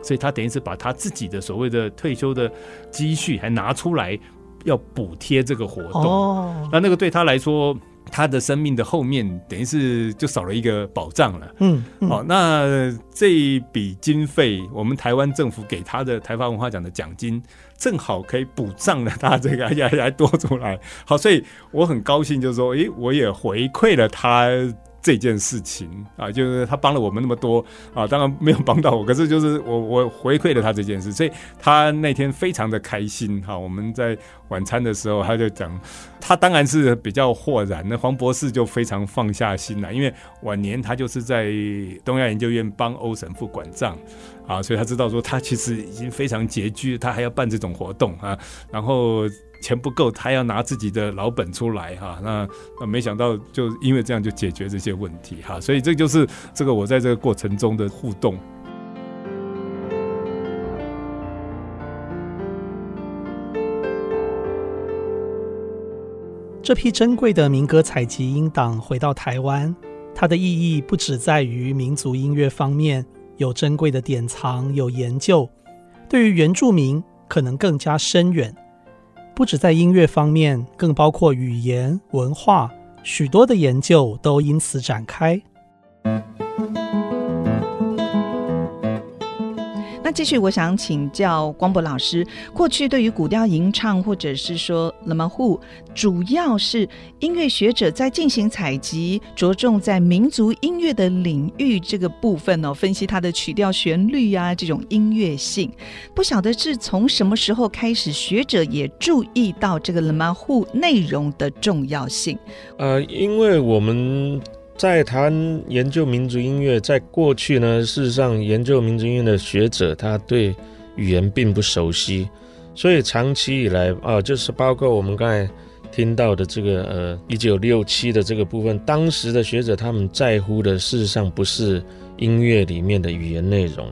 所以他等于是把他自己的所谓的退休的积蓄还拿出来要补贴这个活动。哦。那那个对他来说。他的生命的后面，等于是就少了一个保障了。嗯，嗯，好，那这一笔经费，我们台湾政府给他的台发文化奖的奖金，正好可以补上了他这个，还还多出来。好，所以我很高兴，就是说，诶，我也回馈了他。这件事情啊，就是他帮了我们那么多啊，当然没有帮到我，可是就是我我回馈了他这件事，所以他那天非常的开心哈。我们在晚餐的时候，他就讲，他当然是比较豁然，那黄博士就非常放下心来，因为晚年他就是在东亚研究院帮欧神父管账啊，所以他知道说他其实已经非常拮据，他还要办这种活动啊，然后。钱不够，他要拿自己的老本出来哈，那那没想到就因为这样就解决这些问题哈，所以这就是这个我在这个过程中的互动。这批珍贵的民歌采集音档回到台湾，它的意义不只在于民族音乐方面有珍贵的典藏、有研究，对于原住民可能更加深远。不止在音乐方面，更包括语言、文化，许多的研究都因此展开。继续，我想请教光博老师，过去对于古调吟唱或者是说 Le Mothou，主要是音乐学者在进行采集，着重在民族音乐的领域这个部分哦，分析它的曲调、旋律、啊、这种音乐性。不晓得是从什么时候开始，学者也注意到这个 Le Mothou 内容的重要性。呃，因为我们。在谈研究民族音乐，在过去呢，事实上研究民族音乐的学者，他对语言并不熟悉，所以长期以来啊，就是包括我们刚才听到的这个呃，一九六七的这个部分，当时的学者他们在乎的，事实上不是音乐里面的语言内容，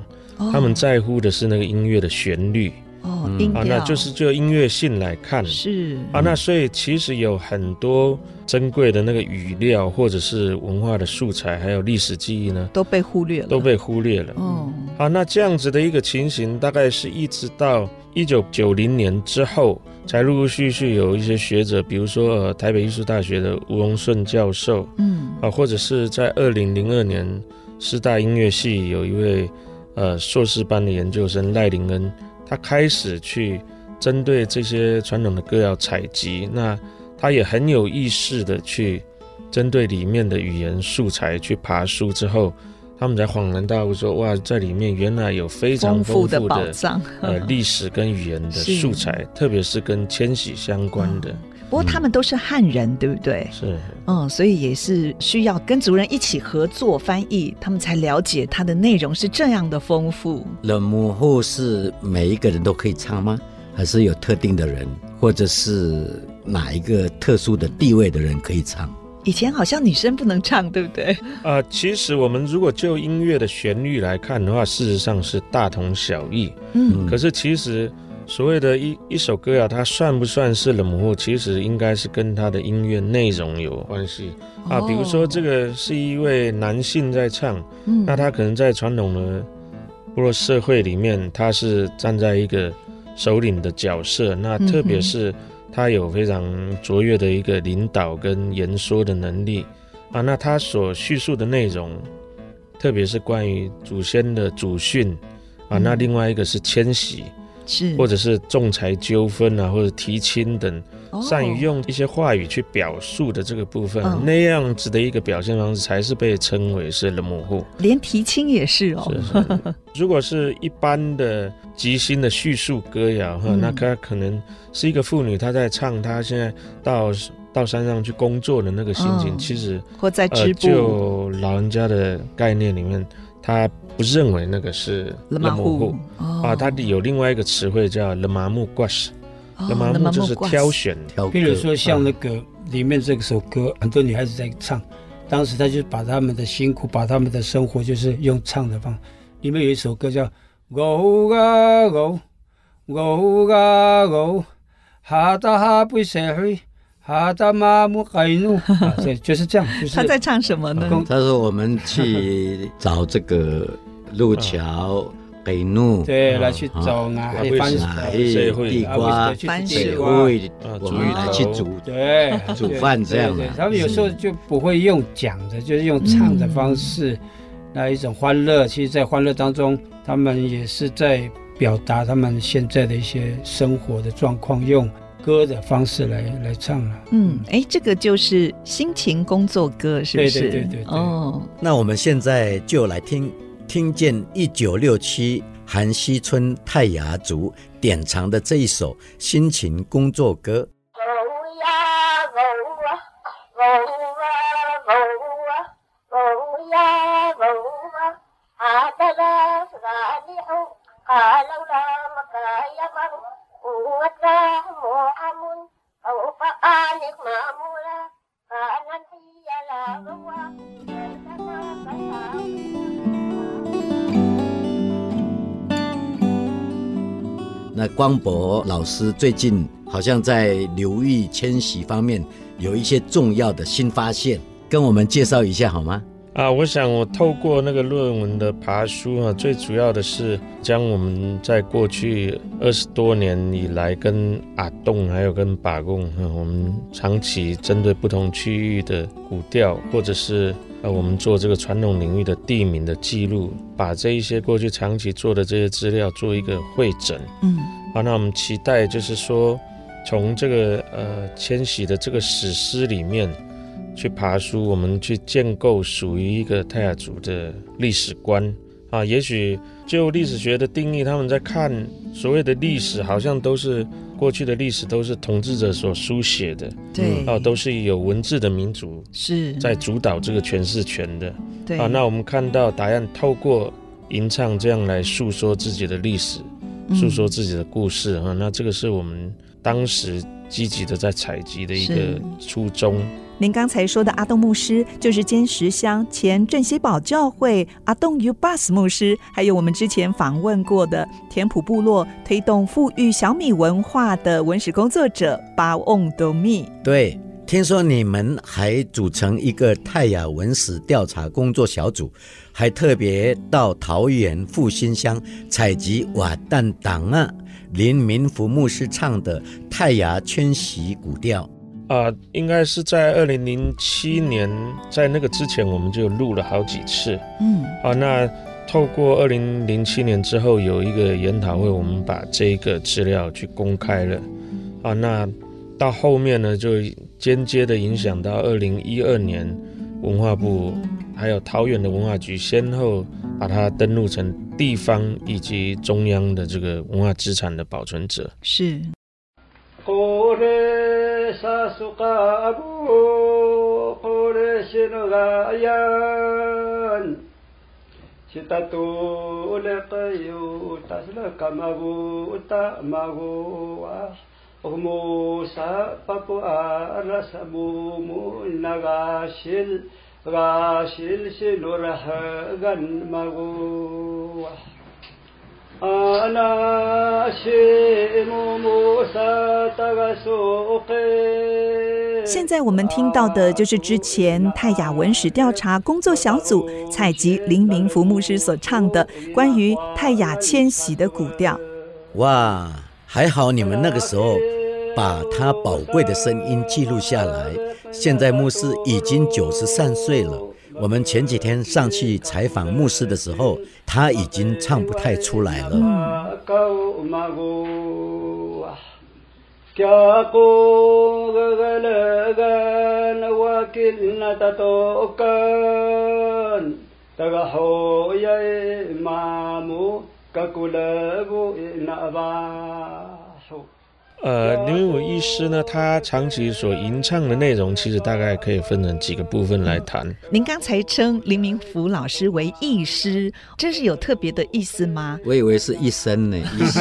他们在乎的是那个音乐的旋律。哦，音调。啊，那就是就音乐性来看。是。啊，那所以其实有很多珍贵的那个语料或者是文化的素材，还有历史记忆呢，都被忽略了，都被忽略了。哦，啊，那这样子的一个情形，大概是一直到一九九零年之后，才陆陆续续有一些学者，比如说呃台北艺术大学的吴荣顺教授，嗯，啊，或者是在二零零二年师大音乐系有一位呃硕士班的研究生赖林恩。他开始去针对这些传统的歌谣采集，那他也很有意识的去针对里面的语言素材去爬书之后，他们才恍然大悟说：哇，在里面原来有非常丰富的，宝藏，呃历史跟语言的素材，特别是跟迁徙相关的。嗯不过他们都是汉人，对不对？是，嗯，所以也是需要跟族人一起合作翻译，他们才了解它的内容是这样的丰富。Le Mothou 是每一个人都可以唱吗？还是有特定的人，或者是哪一个特殊的地位的人可以唱？以前好像女生不能唱，对不对？啊、呃，其实我们如果就音乐的旋律来看的话，事实上是大同小异。嗯，可是其实所谓的一一首歌啊，它算不算是冷母户，其实应该是跟它的音乐内容有关系啊。比如说，这个是一位男性在唱，嗯，那他可能在传统的部落社会里面，他是站在一个首领的角色，那特别是。他有非常卓越的一个领导跟言说的能力啊，那他所叙述的内容，特别是关于祖先的祖训啊，那另外一个是迁徙。是，或者是仲裁纠纷啊，或者提亲等，善于用一些话语去表述的这个部分，哦、那样子的一个表现方式，才是被称为是冷母户。连提亲也是哦。是是。如果是一般的即兴的叙述歌谣哈，嗯、那他可能是一个妇女，她在唱她现在到到山上去工作的那个心情，哦、其实或在织布、呃。就老人家的概念里面，他。不认为那个是冷母户啊，他有另外一个词汇叫冷麻木挂斯，冷麻木就是挑选挑。比如说像那个里面这首歌，很多女孩子在唱，当时他就把他们的辛苦，把他们的生活，就是用唱的方。里面有一首歌叫哦啊哦哦啊哦，哈达哈不社会。哈达玛木盖努，对，就是这样。就是 他在唱什么呢？他说我们去找这个路桥北怒，对，来去找啊，番石、地瓜、番石会，我们来去煮，对，煮饭这样。他们有时候就不会用讲的，就是用唱的方式，那一种欢乐。其实，在欢乐当中，他们也是在表达他们现在的一些生活的状况，用。歌的方式来来唱了，嗯，哎，这个就是心情工作歌，是不是？对对对对，对。哦，那我们现在就来听听见一九六七韩溪村泰雅族典藏的这一首心情工作歌。那光博老师最近好像在流域迁徙方面有一些重要的新发现，跟我们介绍一下好吗？啊，我想我透过那个论文的爬书啊，最主要的是将我们在过去二十多年以来跟阿栋还有跟把贡，我们长期针对不同区域的古调，或者是呃我们做这个传统领域的地名的记录，把这一些过去长期做的这些资料做一个会诊。嗯，好，那我们期待就是说，从这个呃迁徙的这个史诗里面。去爬书，我们去建构属于一个泰雅族的历史观啊。也许就历史学的定义，他们在看所谓的历史，好像都是过去的历史都是统治者所书写的，对，啊，都是有文字的民族是在主导这个诠释权的。对啊，那我们看到答案透过吟唱这样来诉说自己的历史，诉说自己的故事啊。那这个是我们当时积极的在采集的一个初衷。您刚才说的阿栋牧师，就是尖石乡前镇西堡教会阿栋 U 巴斯牧师，还有我们之前访问过的田埔部落推动富裕小米文化的文史工作者巴翁多米。对，听说你们还组成一个泰雅文史调查工作小组，还特别到桃园复兴乡采集瓦旦档案林明福牧师唱的泰雅迁徙古调。啊、呃，应该是在二零零七年，在那个之前我们就录了好几次。嗯，啊，那透过二零零七年之后有一个研讨会，我们把这个资料去公开了。啊，那到后面呢，就间接的影响到二零一二年，文化部还有桃园的文化局先后把它登录成地方以及中央的这个文化资产的保存者。是。现在我们听到的就是之前泰雅文史调查工作小组采集林明福牧师所唱的关于泰雅迁徙的古调。哇，还好你们那个时候把他宝贵的声音记录下来。现在牧师已经九十三岁了。我们前几天上去采访牧师的时候，他已经唱不太出来了。呃，林明福医师呢，他长期所吟唱的内容，其实大概可以分成几个部分来谈。您刚才称林明福老师为译师，这是有特别的意思吗？我以为是一生呢，医师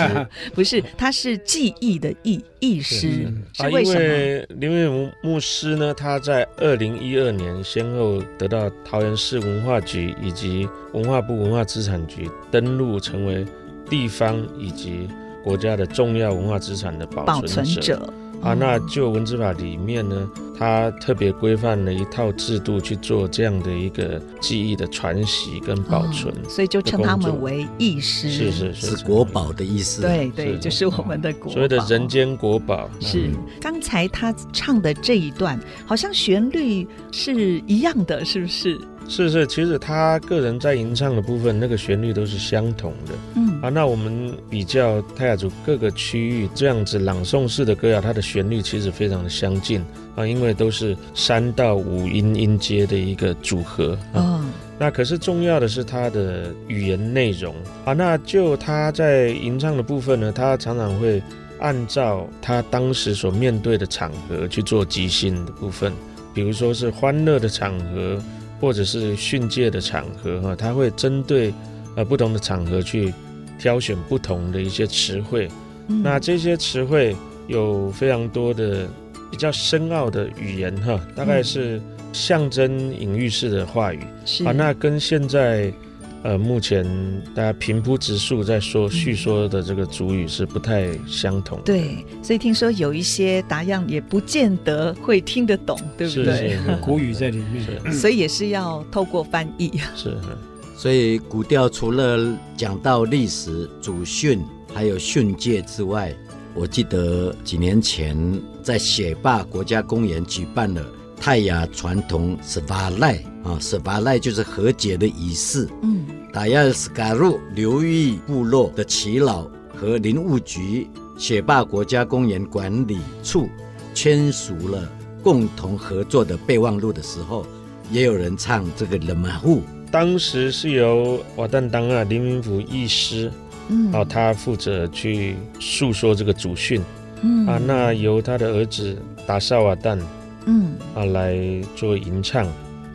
不是，他是记忆的译译师，是，是为什么？啊、因为林明福牧师呢，他在二零一二年先后得到桃园市文化局以及文化部文化资产局登录成为地方以及。国家的重要文化资产的保存者，保存者。啊，那就文字法里面呢，它特别规范了一套制度去做这样的一个记忆的传习跟保存，哦，所以就称他们为译师，是是是，是国宝的意思。对对，就是我们的国宝，所谓的人间国宝。是。刚才他唱的这一段，好像旋律是一样的，是不是？是是，其实他个人在吟唱的部分，那个旋律都是相同的。嗯啊，那我们比较泰雅族各个区域这样子朗诵式的歌谣，它的旋律其实非常的相近啊，因为都是三到五音音阶的一个组合。啊，那可是重要的是它的语言内容啊。那就他在吟唱的部分呢，他常常会按照他当时所面对的场合去做即兴的部分，比如说是欢乐的场合。或者是训诫的场合哈，他会针对呃不同的场合去挑选不同的一些词汇。嗯、那这些词汇有非常多的比较深奥的语言哈，大概是象征隐喻式的话语。啊，那跟现在。呃，目前大家平铺直述在说叙说的这个主语是不太相同的。对，所以听说有一些答样也不见得会听得懂，对不对？是是有 古语在里面，所以也是要透过翻译。是，所以古调除了讲到历史、祖训，还有训诫之外，我记得几年前在雪霸国家公园举办了泰雅传统斯瓦赖。啊，斯瓦赖就是和解的仪式。嗯，达亚斯嘎鲁流域部落的耆老和林务局雪霸国家公园管理处签署了共同合作的备忘录的时候，也有人唱这个勒马户。当时是由瓦旦当啊林明福医师，嗯，哦，他负责去诉说这个祖训，嗯啊，那由他的儿子达萨瓦旦，嗯啊来做吟唱。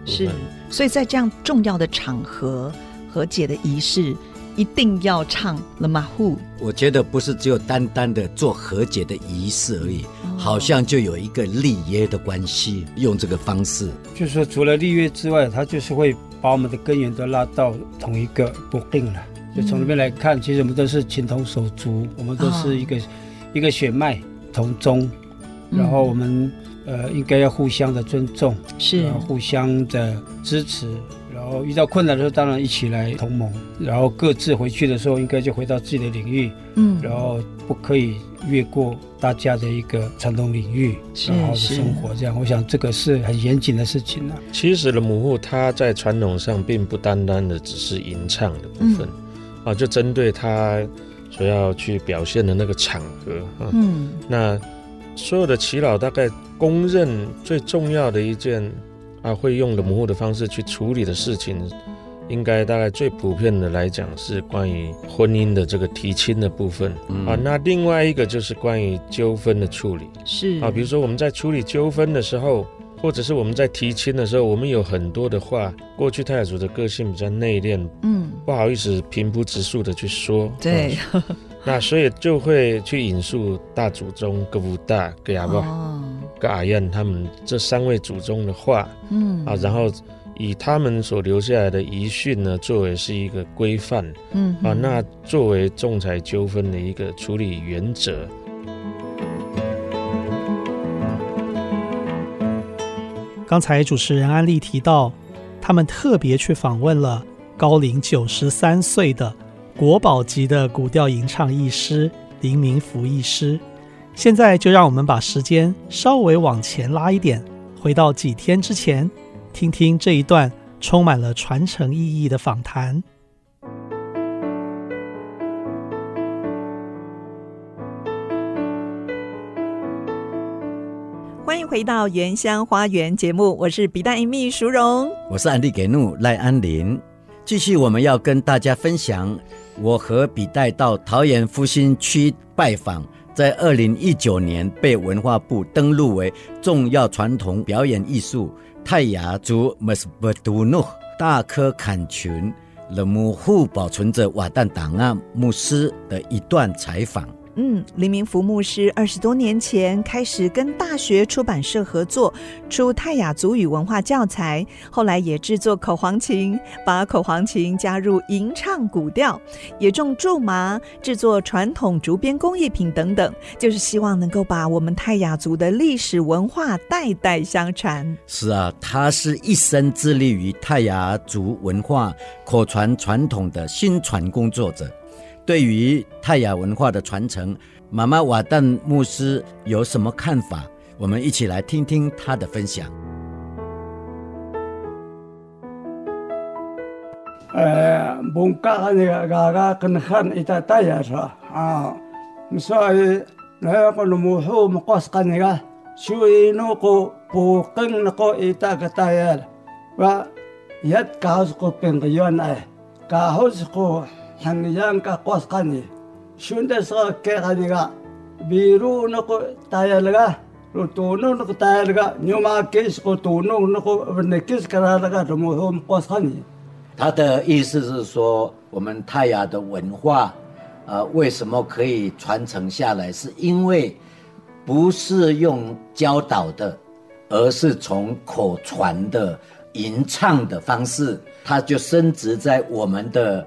是，所以在这样重要的场合，和解的仪式，一定要唱了马户。我觉得不是只有单单的做和解的仪式而已，哦、好像就有一个立约的关系，用这个方式。就是说，除了立约之外，他就是会把我们的根源都拉到同一个不定了。就从那边来看，其实我们都是情同手足，我们都是一个、哦、一个血脉同宗，然后我们。呃，应该要互相的尊重，是。互相的支持，然后遇到困难的时候，当然一起来同盟，然后各自回去的时候，应该就回到自己的领域，嗯，然后不可以越过大家的一个传统领域，然后生活这样。我想这个是很严谨的事情呢、啊。其实的母后她在传统上并不单单的只是吟唱的部分，嗯、啊，就针对她所要去表现的那个场合，啊、嗯，那所有的祈祷大概。公认最重要的一件啊，会用的模糊的方式去处理的事情，应该大概最普遍的来讲是关于婚姻的这个提亲的部分、嗯、啊。那另外一个就是关于纠纷的处理，是啊，比如说我们在处理纠纷的时候，或者是我们在提亲的时候，我们有很多的话，过去泰雅族的个性比较内敛，嗯，不好意思平铺直述的去说，对。啊那所以就会去引述大祖宗格布大、格雅巴、格阿燕他们这三位祖宗的话，嗯。啊，然后以他们所留下来的遗训呢，作为是一个规范，嗯啊，那作为仲裁纠纷的一个处理原则。刚才主持人安利提到，他们特别去访问了高龄九十三岁的国宝级的古调吟唱艺师林明福艺师。现在就让我们把时间稍微往前拉一点，回到几天之前，听听这一段充满了传承意义的访谈。欢迎回到原乡花园节目，我是比大英秘淑荣，我是安迪给怒赖安林。继续，我们要跟大家分享，我和比代到桃园复兴区拜访，在二零一九年被文化部登录为重要传统表演艺术泰雅族 Mesbatu 大科坎群冷木户保存着瓦旦档案牧师的一段采访。嗯，黎明福牧师二十多年前开始跟大学出版社合作，出泰雅族语文化教材，后来也制作口簧琴，把口簧琴加入吟唱古调，也种苎麻，制作传统竹编工艺品等等，就是希望能够把我们泰雅族的历史文化代代相传。是啊，他是一生致力于泰雅族文化口传传统的新传工作者。对于泰雅文化的传承，妈妈瓦旦牧师有什么看法？我们一起来听听他的分享。呃，蒙嘎那个嘎嘎跟汉一代泰雅是？啊，所以那个罗木湖木瓜斯干那个，所以那个不跟那个一代个泰雅，哇，一搞是个变个原来，搞是个。Hangyang ka kos kani shunde sa ke kani ga biru no ko tayalga ro tono no ko tayalga nyuma kes ko tono no ko ne kes karalaga mo hom kos kani 他的意思是说，我们泰雅的文化，呃，为什么可以传承下来？是因为不是用教导的，而是从口传的吟唱的方式，它就深植在我们的。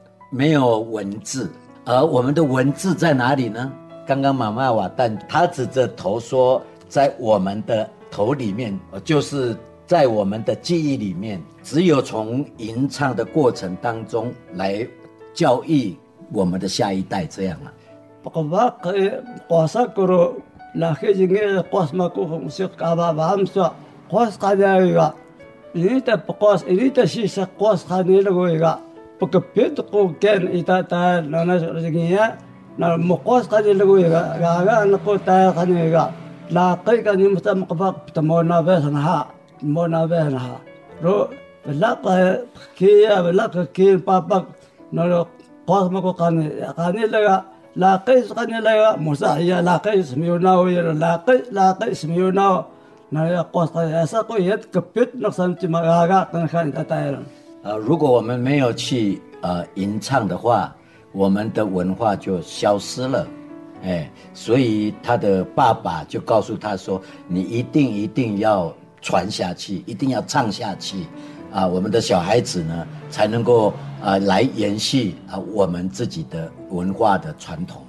没有文字，而我们的文字在哪里呢？刚刚妈妈瓦旦他指着头说，在我们的头里面，就是在我们的记忆里面，只有从吟唱的过程当中来教育我们的下一代，这样啊。不可别的国家，伊他他那那什么呀？那木瓜是看见那个一个，那个那个他看见一个，那可以看见木啥木巴，他莫那边上哈，莫那边上哈。如那个去啊，那个去爸爸那个瓜什么个看见，看见那呃，如果我们没有去呃吟唱的话，我们的文化就消失了，哎，所以他的爸爸就告诉他说：“你一定一定要传下去，一定要唱下去，啊，我们的小孩子呢才能够啊、来延续啊我们自己的文化的传统，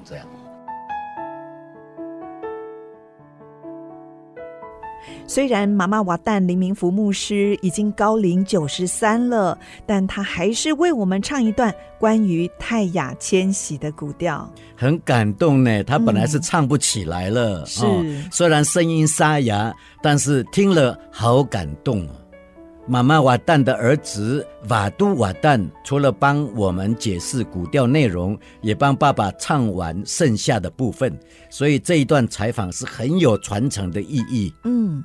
虽然妈妈瓦旦林明福牧师已经高龄九十三了，但他还是为我们唱一段关于泰雅迁徙的古调，很感动呢。他本来是唱不起来了，嗯、哦，是虽然声音沙哑，但是听了好感动。妈妈瓦旦的儿子瓦都瓦旦，除了帮我们解释古调内容，也帮爸爸唱完剩下的部分，所以这一段采访是很有传承的意义。嗯。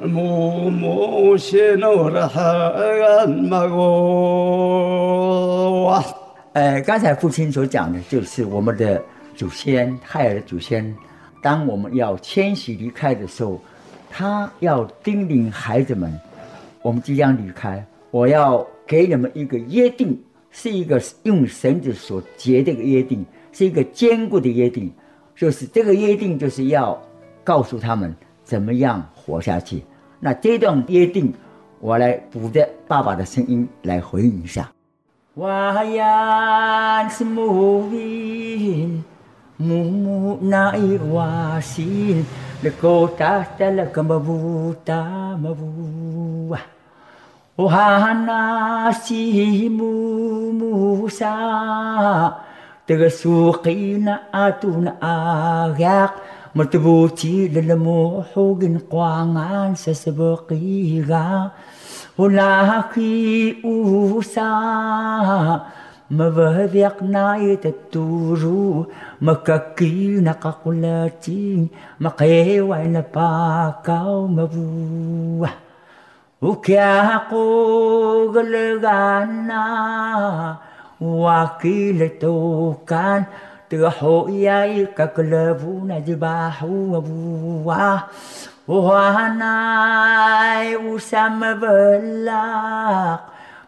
木木些诺的很嘛我，呃，刚才父亲所讲的，就是我们的祖先，泰雅的祖先。当我们要迁徙离开的时候，他要叮咛孩子们：我们即将离开，我要给你们一个约定，是一个用绳子所结的一个约定，是一个坚固的约定。就是这个约定，就是要告诉他们怎么样活下去。那这段约定，我来补着爸爸的声音来回应一下。哇 呀是木伊木木那伊哇心，那个达达那个么乌达么乌啊，哇那西木木沙，这个苏黑那阿杜那阿亚。مرتبوتي للموح وقنقوان سسبقيغا ولاكي أوسا مبهذيق نايت التوجو مكاكي نقاقلاتي مقيوع نباكا ومبوح وكاقو قلقانا. وكيلتو كان تحويايك كلبون جباحوا وهناي وسام بلاق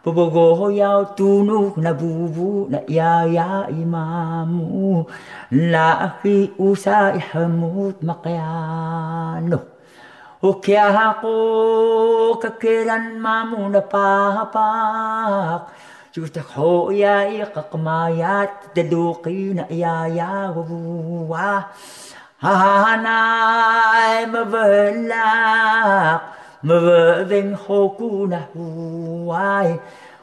بوغو ياو تونوك نبوبو يا يا إمامو لا أخي أوساي حمود مقيانو وكيا هاقو ككيلان مامو نباهباق شوتخو يا يقق مايات تدوقين يا يا وبوا هانا مبلاق مبين خوكونا واي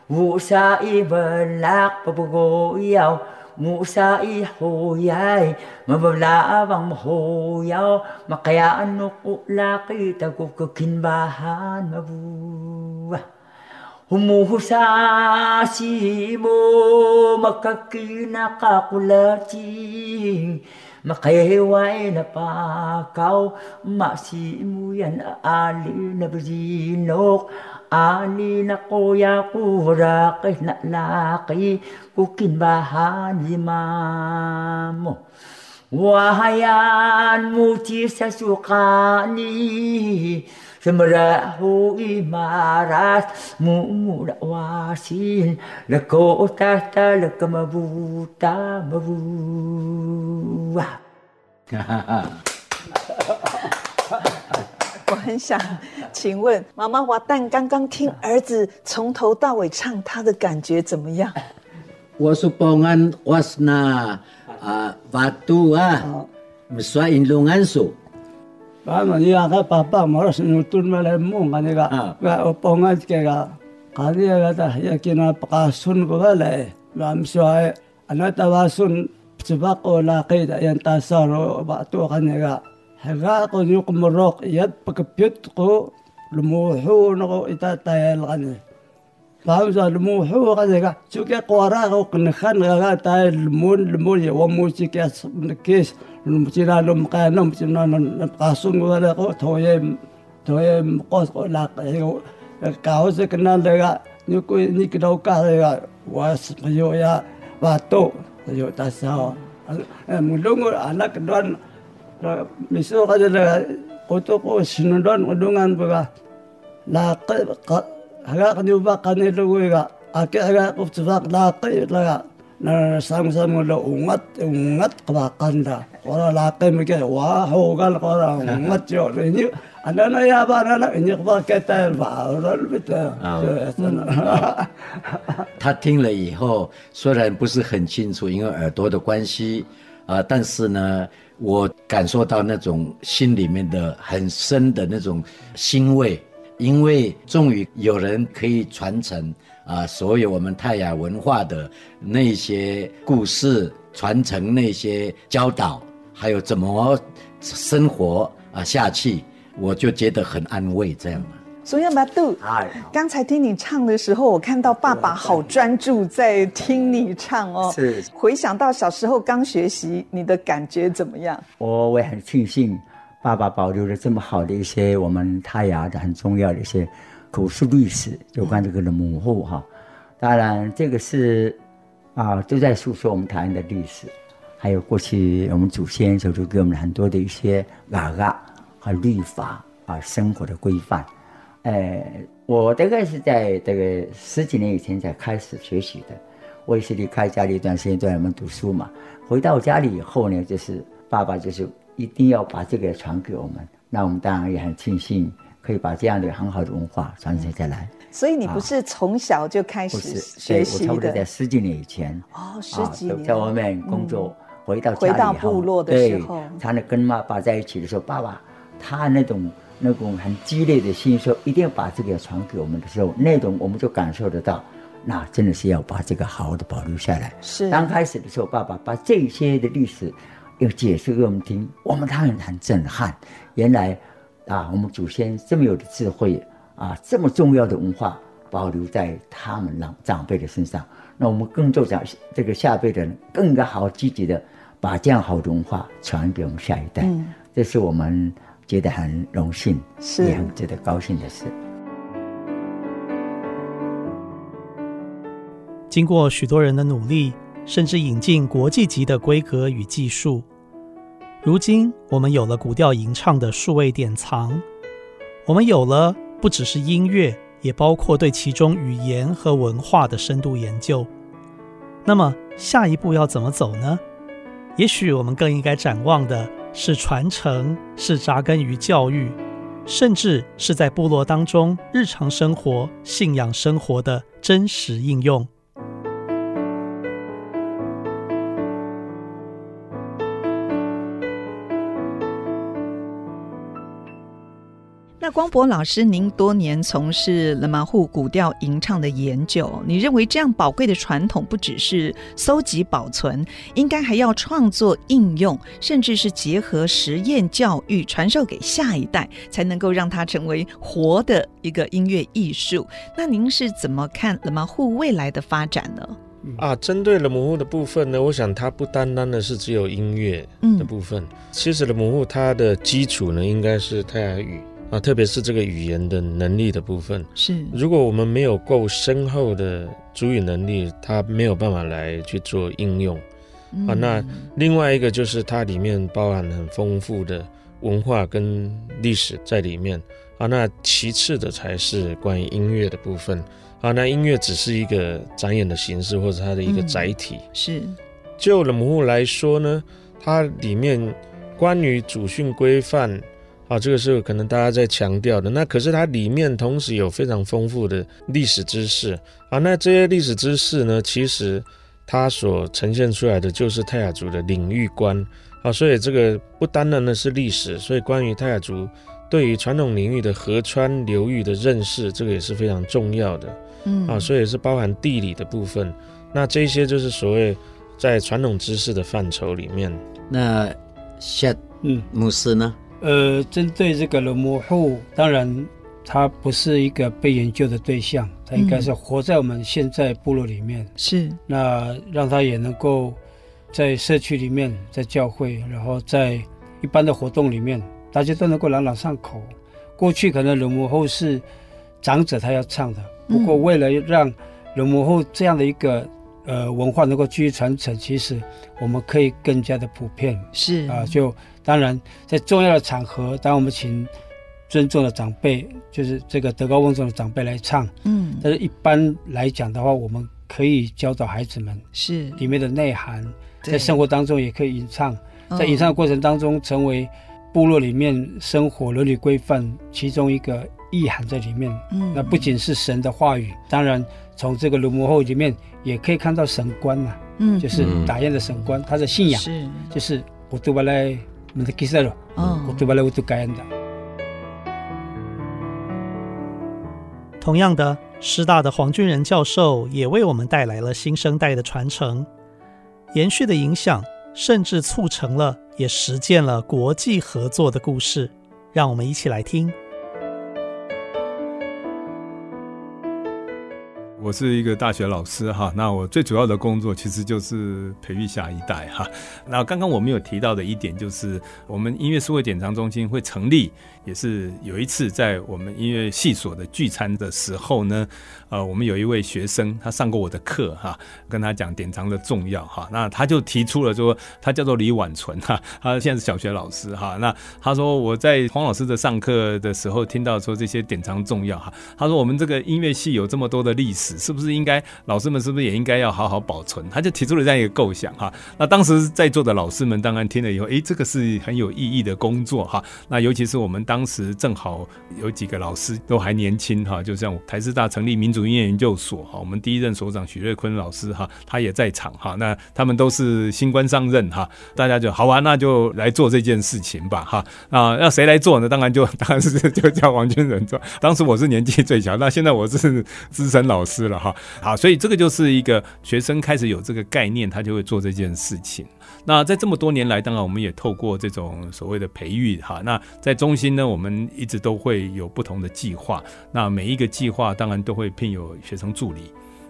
وسائي بلاق بغوياو موسى إيحوياي ما بلا بان هويا أنو لاقيتك وككن باهان مبوه Humuhusasi mo makakinakakulati Makahiway na pakaw Masimu yan ali na bazinok Ali na kuya kurakit na laki Kukinbahan limamo Wahayan muti sa sukani 什么人？呼吁马拉西莫扎什么不大马虎啊哈哈我很想请问妈妈我蛋刚刚听儿子从头到尾唱他的感觉怎么样？我是保安瓦斯娜啊瓦杜啊我是刷印度安索 Pano ni aga papa mara sin utun mala mo ngani ga ga oponga tike ga kadi aga ta ya kina paka sun ko ga lae ga miso ae anata wa sun tsiba ko la kaita yan ta saro ba to kani ga hega ko ni ko yat paka ko lumu hu ko ita kani Pahamu sa lumu hu ka zika, tsuke kwa ra ka ka ka tae lumu ya wamu tsike kis, sinalom ka nang sinanon kasun ko na ko toyem toyem kos ko na kayo kao se kana lega ni ko ni lega was mayo ya batu, yo tasao mulung anak don miso ka lega koto ko sinundon udungan baga laqi haga kaniba kanilu ga ake haga kuftsaq laqi 他 听了以后虽然不是很清楚因为耳朵的关系啊但是呢我感受到那种心里面的很深的那种欣慰。因为终于有人可以传承啊，所有我们泰雅文化的那些故事，传承那些教导，还有怎么生活啊下去，我就觉得很安慰，这样。所以马杜，刚才听你唱的时候，我看到爸爸好专注在听你唱哦。是。回想到小时候刚学习，你的感觉怎么样？我我也很庆幸，爸爸保留了这么好的一些我们泰雅的很重要的一些口述历史，有关这个的母后哈。当然，这个是啊，都在诉说我们台湾的历史，还有过去我们祖先就给我们很多的一些嘎嘎和律法啊，生活的规范。呃，我大概是在这个十几年以前才开始学习的。我也是离开家里一段时间，在外面读书嘛。回到家里以后呢，就是爸爸就是一定要把这个传给我们。那我们当然也很庆幸，可以把这样的很好的文化传承下来。所以你不是从小就开始学习的？我差不多在十几年以前。哦，十几年。在外面工作，嗯、回到回到部落的时候，才能跟妈爸在一起的时候，爸爸他那种。那种很激烈的心说，一定要把这个传给我们的时候，那种我们就感受得到，那真的是要把这个好好的保留下来。是刚开始的时候，爸爸把这些的历史要解释给我们听，我们当然很震撼。原来啊，我们祖先这么有的智慧啊，这么重要的文化保留在他们老长辈的身上，那我们更做长这个下辈的人更加好积极的把这样好的文化传给我们下一代。嗯，这是我们。觉得很荣幸，是也很值得高兴的事。经过许多人的努力，甚至引进国际级的规格与技术，如今我们有了古调吟唱的数位典藏，我们有了不只是音乐，也包括对其中语言和文化的深度研究。那么下一步要怎么走呢？也许我们更应该展望的。是传承，是扎根于教育，甚至是在部落当中日常生活、信仰生活的真实应用。那光博老师，您多年从事勒马户古调吟唱的研究，你认为这样宝贵的传统不只是搜集保存，应该还要创作应用，甚至是结合实验教育，传授给下一代，才能够让它成为活的一个音乐艺术。那您是怎么看勒马户未来的发展呢？啊，针对勒马户的部分呢，我想它不单单的是只有音乐的部分，嗯、其实勒马户它的基础呢，应该是泰雅语。啊，特别是这个语言的能力的部分，是如果我们没有够深厚的主语能力，它没有办法来去做应用。嗯、啊，那另外一个就是它里面包含很丰富的文化跟历史在里面。啊，那其次的才是关于音乐的部分。啊，那音乐只是一个展演的形式或者它的一个载体。嗯、是就勒马户来说呢，它里面关于祖训规范。啊，这个是可能大家在强调的。那可是它里面同时有非常丰富的历史知识啊。那这些历史知识呢，其实它所呈现出来的就是泰雅族的领域观啊。所以这个不单单的是历史，所以关于泰雅族对于传统领域的河川流域的认识，这个也是非常重要的。嗯啊，所以是包含地理的部分。那这些就是所谓在传统知识的范畴里面。那夏嗯牧师呢？呃，针对这个勒马户，当然它不是一个被研究的对象，它应该是活在我们现在部落里面。是，那让它也能够在社区里面，在教会，然后在一般的活动里面，大家都能够朗朗上口。过去可能勒马户是长者他要唱的，不过为了让勒马户这样的一个呃文化能够继续传承，其实我们可以更加的普遍。是啊，就。当然，在重要的场合，当我们请尊重的长辈，就是这个德高望重的长辈来唱，嗯，但是一般来讲的话，我们可以教导孩子们是。里面的内涵，在生活当中也可以吟唱，在吟唱的过程当中，成为部落里面生活伦理规范其中一个意涵在里面。嗯，那不仅是神的话语，当然从这个勒马户里面也可以看到神官呐，嗯，就是打雁的神官，他的信仰是。就是我读巴来。同样的，师大的黄俊仁教授也为我们带来了新生代的传承，延续的影响，甚至促成了也实践了国际合作的故事。让我们一起来听。我是一个大学老师哈，那我最主要的工作其实就是培育下一代哈。那刚刚我们有提到的一点就是，我们音乐数位典藏中心会成立。也是有一次在我们音乐系所的聚餐的时候呢，呃，我们有一位学生，他上过我的课哈，跟他讲典藏的重要哈，那他就提出了说，他叫做李婉纯哈，他现在是小学老师哈，那他说我在黄老师的上课的时候听到说这些典藏重要哈，他说我们这个音乐系有这么多的历史，是不是应该老师们是不是也应该要好好保存？他就提出了这样一个构想哈，那当时在座的老师们当然听了以后，诶，这个是很有意义的工作哈，那尤其是我们当当时正好有几个老师都还年轻哈，就像台师大成立民族音乐研究所哈，我们第一任所长许瑞坤老师哈，他也在场哈。那他们都是新官上任哈，大家就好啊，那就来做这件事情吧哈。啊，要谁来做呢？当然就 当然是就叫王军仁做。当时我是年纪最小，那现在我是资深老师了哈。好，所以这个就是一个学生开始有这个概念，他就会做这件事情。那在这么多年来，当然我们也透过这种所谓的培育哈，那在中心呢，我们一直都会有不同的计划。那每一个计划当然都会聘有学生助理，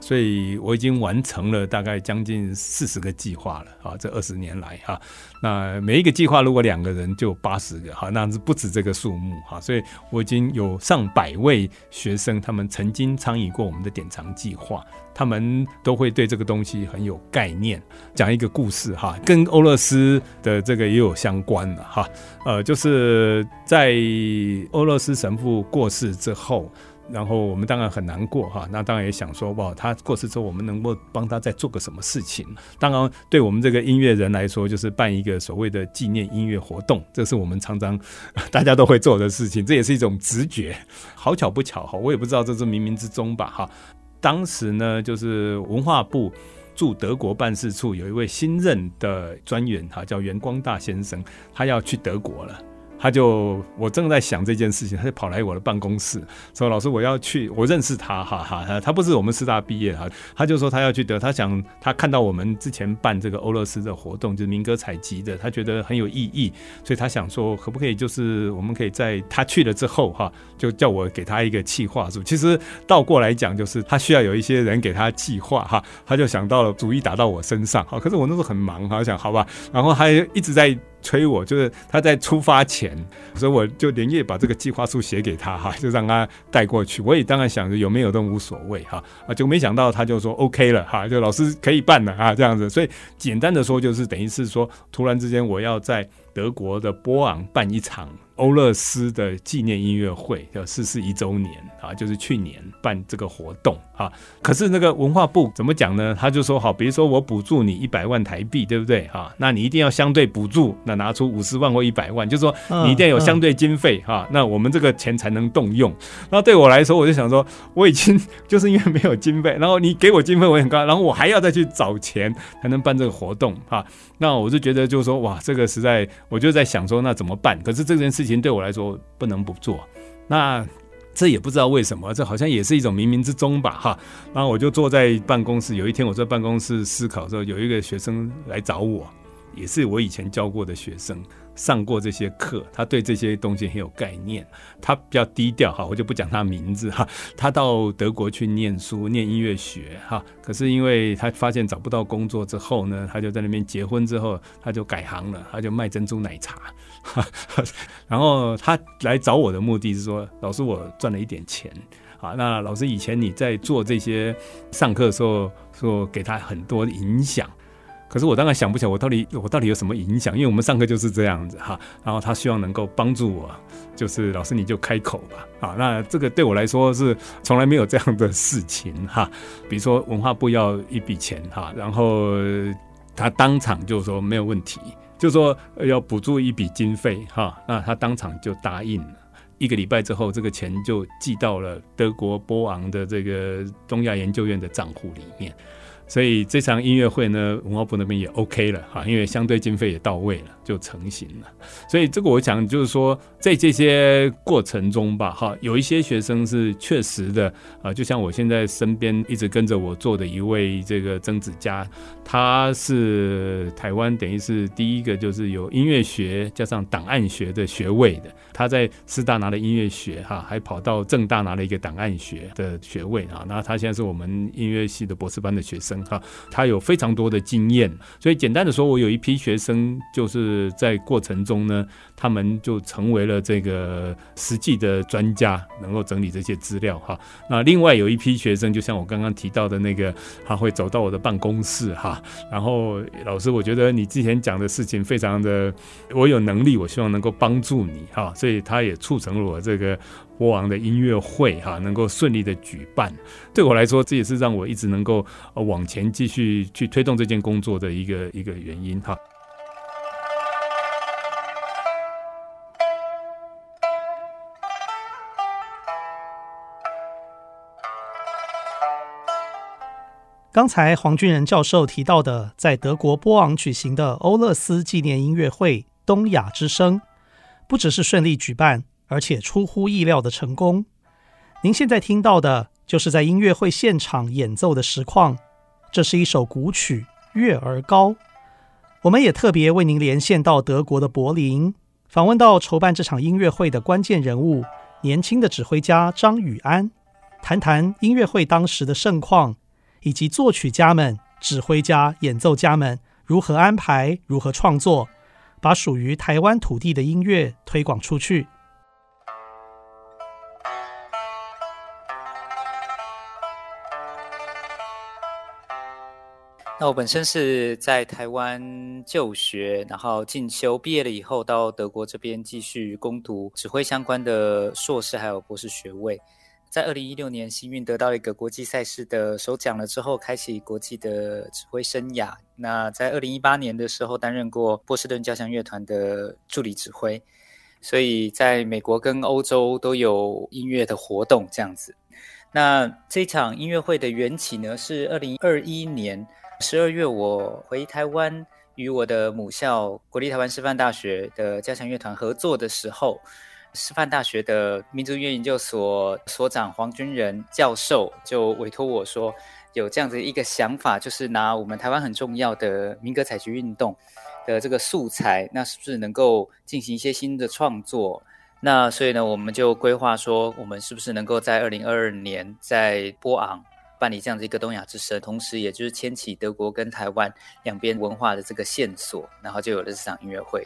所以我已经完成了大概将近四十个计划了啊，这二十年来哈。那每一个计划如果两个人就八十个哈，那是不止这个数目哈。所以我已经有上百位学生，他们曾经参与过我们的典藏计划。他们都会对这个东西很有概念。讲一个故事哈，跟欧勒斯的这个也有相关的哈。呃，就是在欧勒斯神父过世之后，然后我们当然很难过哈。那当然也想说，哇，他过世之后，我们能够帮他再做个什么事情？当然，对我们这个音乐人来说，就是办一个所谓的纪念音乐活动，这是我们常常 大家都会做的事情。这也是一种直觉。好巧不巧哈，我也不知道这是冥冥之中吧哈。当时呢，就是文化部驻德国办事处有一位新任的专员哈，叫袁光大先生，他要去德国了。他就我正在想这件事情，他就跑来我的办公室说：“老师，我要去，我认识他，哈哈，他不是我们师大毕业哈。”他就说他要去德，他想他看到我们之前办这个欧乐斯的活动，就是民歌采集的，他觉得很有意义，所以他想说可不可以就是我们可以在他去了之后哈，就叫我给他一个企划书。其实倒过来讲，就是他需要有一些人给他计划哈，他就想到了主意打到我身上，好，可是我那时候很忙哈，想好吧，然后他一直在。催我，就是他在出发前，所以我就连夜把这个计划书写给他哈，就让他带过去。我也当然想着有没有都无所谓哈，啊，就没想到他就说 OK 了哈，就老师可以办了啊这样子。所以简单的说，就是等于是说，突然之间我要在德国的波昂办一场。欧乐斯的纪念音乐会要逝世一周年啊，就是去年办这个活动啊。可是那个文化部怎么讲呢？他就说好，比如说我补助你一百万台币，对不对啊？那你一定要相对补助，那拿出五十万或一百万，就是说你一定要有相对经费哈。那我们这个钱才能动用。那对我来说，我就想说，我已经就是因为没有经费，然后你给我经费我也很高，然后我还要再去找钱才能办这个活动哈。那我就觉得就是说，哇，这个实在，我就在想说，那怎么办？可是这件事情对我来说不能不做。那这也不知道为什么，这好像也是一种冥冥之中吧，哈。然后我就坐在办公室，有一天我在办公室思考的时候，有一个学生来找我，也是我以前教过的学生。上过这些课，他对这些东西很有概念。他比较低调哈，我就不讲他名字哈。他到德国去念书，念音乐学哈。可是因为他发现找不到工作之后呢，他就在那边结婚之后，他就改行了，他就卖珍珠奶茶。然后他来找我的目的是说，老师我赚了一点钱啊。那老师以前你在做这些上课的时候，说给他很多影响。可是我当然想不起来，我到底我到底有什么影响？因为我们上课就是这样子哈，然后他希望能够帮助我，就是老师你就开口吧，啊，那这个对我来说是从来没有这样的事情哈。比如说文化部要一笔钱哈，然后他当场就说没有问题，就说要补助一笔经费哈，那他当场就答应了。一个礼拜之后，这个钱就寄到了德国波昂的这个东亚研究院的账户里面。所以这场音乐会呢，文化部那边也 OK 了哈，因为相对经费也到位了，就成型了。所以这个我想就是说，在这些过程中吧，哈，有一些学生是确实的啊，就像我现在身边一直跟着我做的一位这个曾子嘉，他是台湾等于是第一个就是有音乐学加上档案学的学位的。他在师大拿了音乐学哈，还跑到政大拿了一个档案学的学位啊。那他现在是我们音乐系的博士班的学生哈，他有非常多的经验。所以简单的说，我有一批学生就是在过程中呢，他们就成为了这个实际的专家，能够整理这些资料哈。那另外有一批学生，就像我刚刚提到的那个，他会走到我的办公室哈，然后老师，我觉得你之前讲的事情非常的，我有能力，我希望能够帮助你哈。所以他也促成了我这个国王的音乐会哈，能够顺利的举办。对我来说，这也是让我一直能够往前继续去推动这件工作的一个一个原因哈。刚才黄俊仁教授提到的，在德国波昂举行的欧勒斯纪念音乐会《东亚之声》。不只是顺利举办，而且出乎意料的成功。您现在听到的，就是在音乐会现场演奏的实况。这是一首古曲《月儿高》。我们也特别为您连线到德国的柏林，访问到筹办这场音乐会的关键人物——年轻的指挥家张宇安，谈谈音乐会当时的盛况，以及作曲家们、指挥家、演奏家们如何安排、如何创作。把属于台湾土地的音乐推广出去。那我本身是在台湾就学，然后进修，毕业了以后到德国这边继续攻读指挥相关的硕士还有博士学位。在二零一六年，幸运得到一个国际赛事的首奖了之后，开启国际的指挥生涯。那在二零一八年的时候，担任过波士顿交响乐团的助理指挥，所以在美国跟欧洲都有音乐的活动这样子。那这场音乐会的缘起呢，是二零二一年十二月，我回台湾与我的母校国立台湾师范大学的交响乐团合作的时候。师范大学的民族音乐研究所所长黄军仁教授就委托我说，有这样子一个想法，就是拿我们台湾很重要的民歌采集运动的这个素材，那是不是能够进行一些新的创作？那所以呢，我们就规划说，我们是不是能够在二零二二年在波昂办理这样子一个东亚之声，同时也就是牵起德国跟台湾两边文化的这个线索，然后就有了这场音乐会。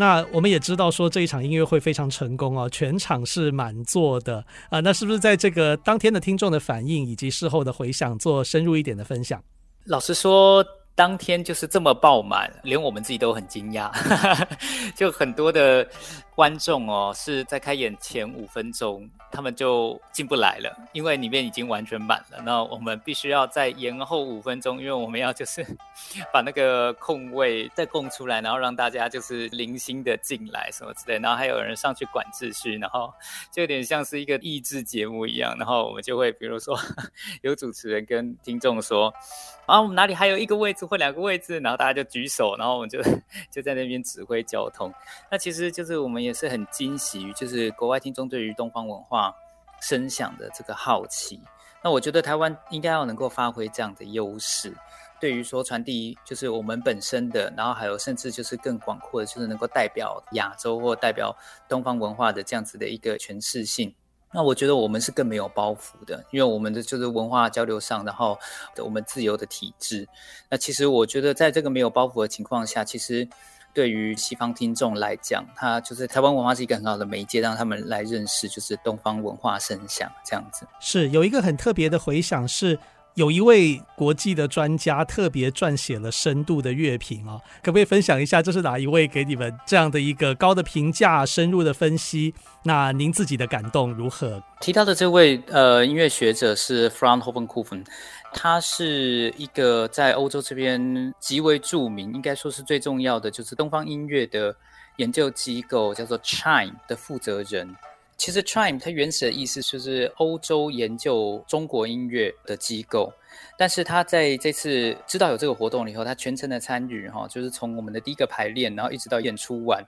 那我们也知道说这一场音乐会非常成功哦，全场是满座的啊。那是不是在这个当天的听众的反应以及事后的回想做深入一点的分享？老实说，当天就是这么爆满，连我们自己都很惊讶，就很多的观众哦，是在开演前五分钟。他们就进不来了，因为里面已经完全满了。那我们必须要再延后五分钟，因为我们要就是把那个空位再空出来，然后让大家就是零星的进来什么之类。然后还有人上去管秩序，然后就有点像是一个益智节目一样。然后我们就会比如说有主持人跟听众说：“啊，我们哪里还有一个位置或两个位置？”然后大家就举手，然后我们就 就在那边指挥交通。那其实就是我们也也是很惊喜于，就是国外听众对于东方文化。声响的这个好奇，那我觉得台湾应该要能够发挥这样的优势，对于说传递就是我们本身的，然后还有甚至就是更广阔的，就是能够代表亚洲或代表东方文化的这样子的一个诠释性。那我觉得我们是更没有包袱的，因为我们的就是文化交流上，然后我们自由的体制。那其实我觉得在这个没有包袱的情况下，其实。对于西方听众来讲，他就是台湾文化是一个很好的媒介，让他们来认识就是东方文化声响这样子。是有一个很特别的回响，是有一位国际的专家特别撰写了深度的乐评啊，可不可以分享一下，这是哪一位给你们这样的一个高的评价、深入的分析？那您自己的感动如何？提到的这位呃音乐学者是 Fraunhofer-Cophen，他是一个在欧洲这边极为著名，应该说是最重要的，就是东方音乐的研究机构，叫做 Chime 的负责人。其实 Chime 它原始的意思就是欧洲研究中国音乐的机构，但是他在这次知道有这个活动以后，他全程的参与哈，就是从我们的第一个排练，然后一直到演出完。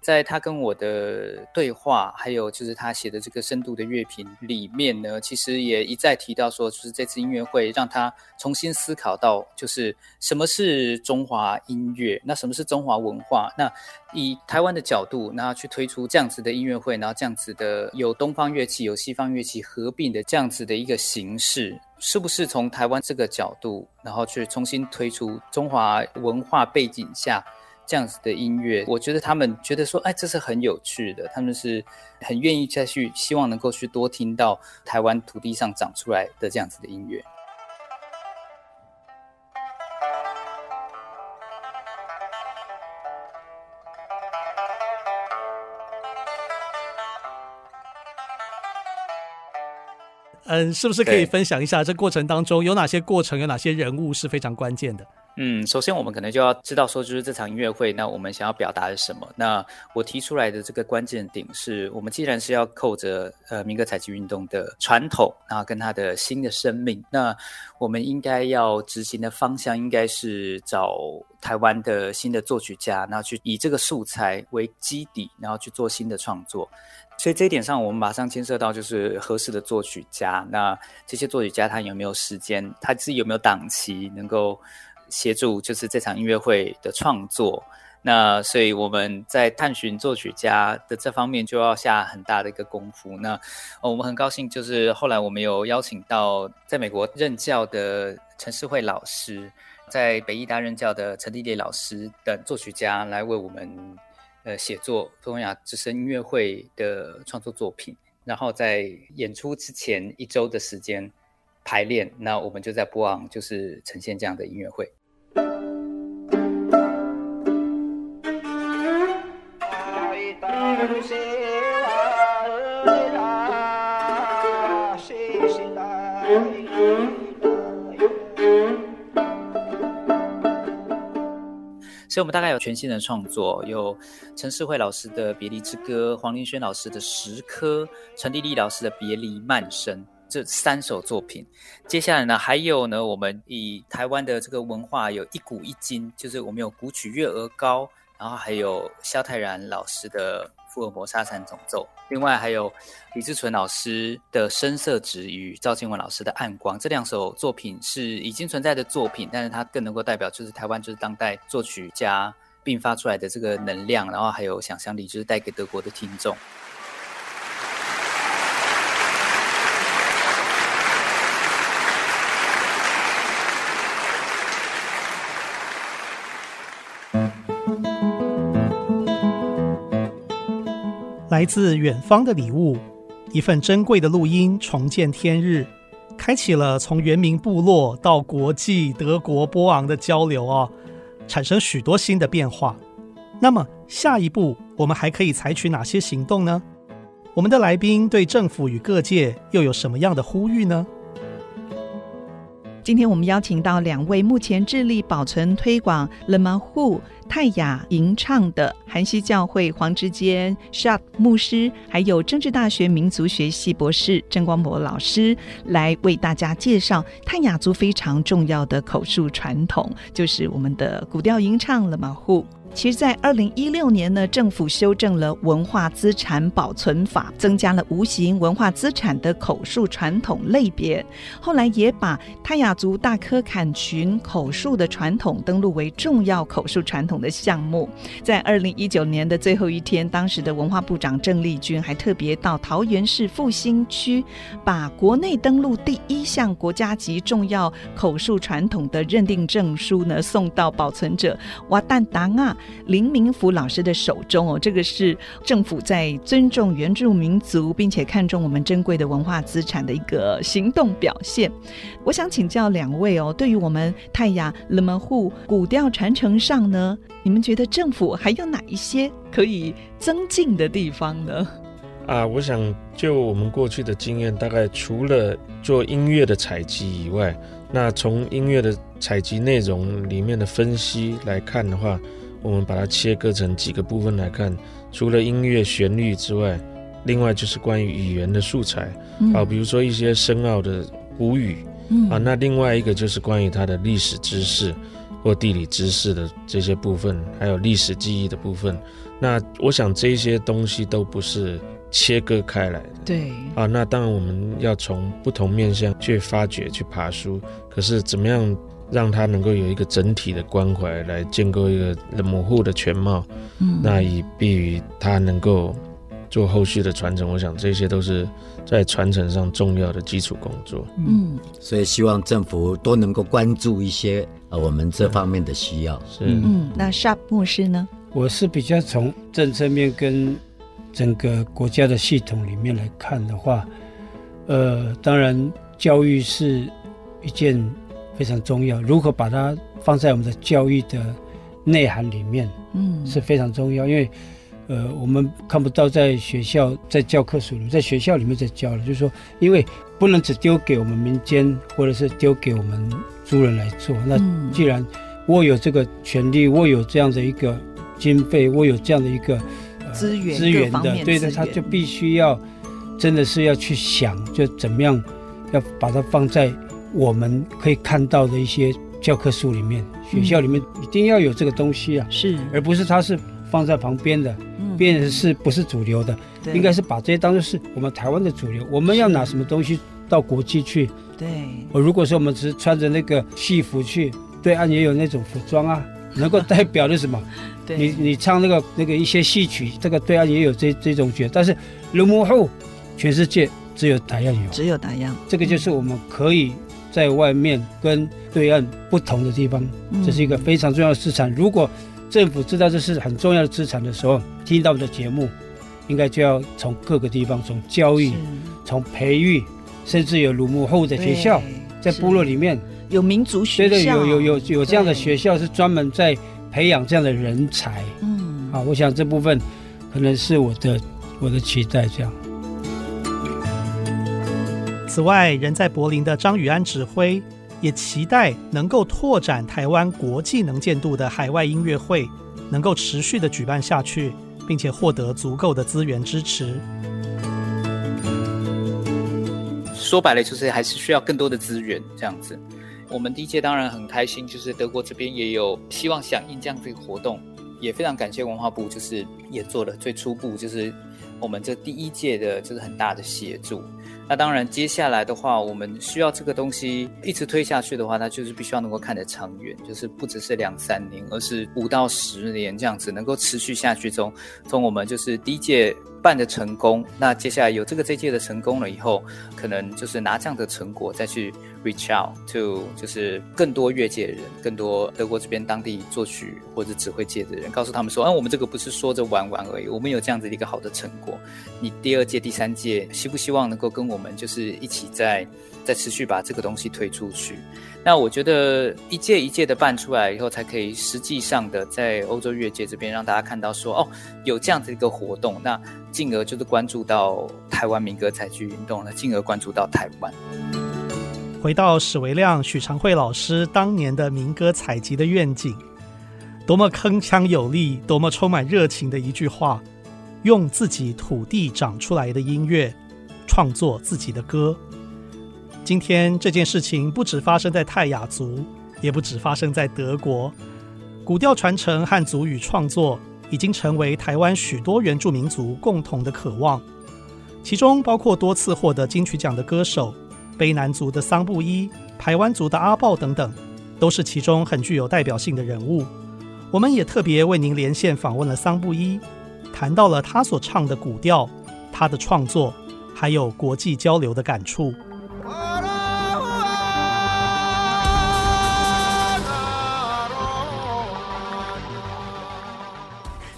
在他跟我的对话，还有就是他写的这个深度的乐评里面呢，其实也一再提到说，就是这次音乐会让他重新思考到，就是什么是中华音乐，那什么是中华文化？那以台湾的角度，然后去推出这样子的音乐会，然后这样子的有东方乐器、有西方乐器合并的这样子的一个形式，是不是从台湾这个角度，然后去重新推出中华文化背景下？这样子的音乐，我觉得他们觉得说，哎，这是很有趣的。他们是很愿意再去，希望能够去多听到台湾土地上长出来的这样子的音乐。嗯，是不是可以分享一下这过程当中有哪些过程，有哪些人物是非常关键的？嗯，首先我们可能就要知道说，就是这场音乐会，那我们想要表达的是什么？那我提出来的这个关键点是，我们既然是要扣着呃民歌采集运动的传统，然后跟它的新的生命，那我们应该要执行的方向应该是找台湾的新的作曲家，然后去以这个素材为基底，然后去做新的创作。所以这一点上，我们马上牵涉到就是合适的作曲家。那这些作曲家他有没有时间？他自己有没有档期能够？协助就是这场音乐会的创作，那所以我们在探寻作曲家的这方面就要下很大的一个功夫。那我们很高兴，就是后来我们有邀请到在美国任教的陈世慧老师，在北艺大任教的陈丽丽老师等作曲家来为我们呃写作东亚之声音乐会的创作作品，然后在演出之前一周的时间排练，那我们就在波昂就是呈现这样的音乐会。所以，我们大概有全新的创作，有陈世慧老师的《别离之歌》，黄林轩老师的《时刻》，陈丽丽老师的《别离慢生》这三首作品。接下来呢，还有呢，我们以台湾的这个文化有一古一今，就是我们有古曲《月儿高》，然后还有萧泰然老师的。福尔摩沙伞总奏，另外还有李志纯老师的《深色纸》与赵静文老师的《暗光》，这两首作品是已经存在的作品，但是它更能够代表就是台湾就是当代作曲家并发出来的这个能量，然后还有想象力，就是带给德国的听众。来自远方的礼物，一份珍贵的录音，重见天日，开启了从原民部落到国际德国波昂的交流啊，产生许多新的变化。那么下一步我们还可以采取哪些行动呢？我们的来宾对政府与各界又有什么样的呼吁呢？今天我们邀请到两位目前致力保存推广 Le Mahu 泰雅吟唱的韩西教会黄之坚 Shad 牧师，还有政治大学民族学系博士郑光博老师，来为大家介绍泰雅族非常重要的口述传统，就是我们的古调吟唱 Le Mahu。其实，在二零一六年呢，政府修正了文化资产保存法，增加了无形文化资产的口述传统类别。后来也把泰雅族大科坎群口述的传统登录为重要口述传统的项目。在二零一九年的最后一天，当时的文化部长郑丽君还特别到桃园市复兴区，把国内登录第一项国家级重要口述传统的认定证书呢，送到保存者瓦旦达啊林明福老师的手中哦。这个是政府在尊重原住民族，并且看重我们珍贵的文化资产的一个行动表现。我想请教两位哦，对于我们泰雅勒摩户古调传承上呢，你们觉得政府还有哪一些可以增进的地方呢？啊，我想就我们过去的经验，大概除了做音乐的采集以外，那从音乐的采集内容里面的分析来看的话，我们把它切割成几个部分来看，除了音乐旋律之外，另外就是关于语言的素材，嗯、啊，比如说一些深奥的古语。嗯、啊，那另外一个就是关于它的历史知识或地理知识的这些部分，还有历史记忆的部分。那我想这些东西都不是切割开来的。对。啊，那当然我们要从不同面向去发掘、去爬书。可是怎么样让它能够有一个整体的关怀，来建构一个人模糊的全貌？嗯。那以便于它能够做后续的传承，我想这些都是。在传承上重要的基础工作，嗯，所以希望政府都能够关注一些呃我们这方面的需要。是，嗯，那 Sharp 牧师呢？我是比较从政策面跟整个国家的系统里面来看的话，呃，当然教育是一件非常重要，如何把它放在我们的教育的内涵里面，嗯，是非常重要，因为。呃，我们看不到在学校在教科书里面，在学校里面在教了，就是说，因为不能只丢给我们民间，或者是丢给我们族人来做。那既然我有这个权利，我有这样的一个经费，我有这样的一个资源资源的，对的，他就必须要真的是要去想，就怎么样要把它放在我们可以看到的一些教科书里面，学校里面一定要有这个东西啊，是，而不是它是放在旁边的。变成是不是主流的？应该是把这些当做是我们台湾的主流。我们要拿什么东西到国际去？对。我如果说我们只是穿着那个戏服去，对岸也有那种服装啊，能够代表的什么？对。你你唱那个那个一些戏曲，这个对岸也有这这种角，但是罗幕后，全世界只有打样有，只有打样。这个就是我们可以在外面跟对岸不同的地方，嗯、这是一个非常重要的资产。如果政府知道这是很重要的资产的时候，听到我们的节目，应该就要从各个地方，从教育、从培育，甚至有鲁木后的学校，在部落里面有民族学校，对对，有有有有这样的学校是专门在培养这样的人才。嗯，啊，我想这部分可能是我的我的期待。这样。此外，人在柏林的张宇安指挥。也期待能够拓展台湾国际能见度的海外音乐会，能够持续的举办下去，并且获得足够的资源支持。说白了，就是还是需要更多的资源这样子。我们第一届当然很开心，就是德国这边也有希望响应这样这个活动，也非常感谢文化部，就是也做了最初步，就是我们这第一届的就是很大的协助。那当然，接下来的话，我们需要这个东西一直推下去的话，它就是必须要能够看得长远，就是不只是两三年，而是五到十年这样子能够持续下去中。从从我们就是第一届办的成功，那接下来有这个这届的成功了以后，可能就是拿这样的成果再去 reach out to，就是更多乐界的人，更多德国这边当地作曲或者指挥界的人，告诉他们说，嗯，我们这个不是说着玩玩而已，我们有这样子一个好的成果。你第二届、第三届，希不希望能够跟我们就是一起再再持续把这个东西推出去？那我觉得一届一届的办出来以后，才可以实际上的在欧洲乐界这边让大家看到说，哦，有这样子一个活动，那进而就是关注到台湾民歌采菊运动了，进而关注到台湾。回到史维亮、许长惠老师当年的民歌采集的愿景，多么铿锵有力，多么充满热情的一句话：用自己土地长出来的音乐，创作自己的歌。今天这件事情不只发生在泰雅族，也不只发生在德国。古调传承和族语创作已经成为台湾许多原住民族共同的渴望，其中包括多次获得金曲奖的歌手，卑南族的桑布伊、排湾族的阿豹等等，都是其中很具有代表性的人物。我们也特别为您连线访问了桑布伊，谈到了他所唱的古调，他的创作，还有国际交流的感触。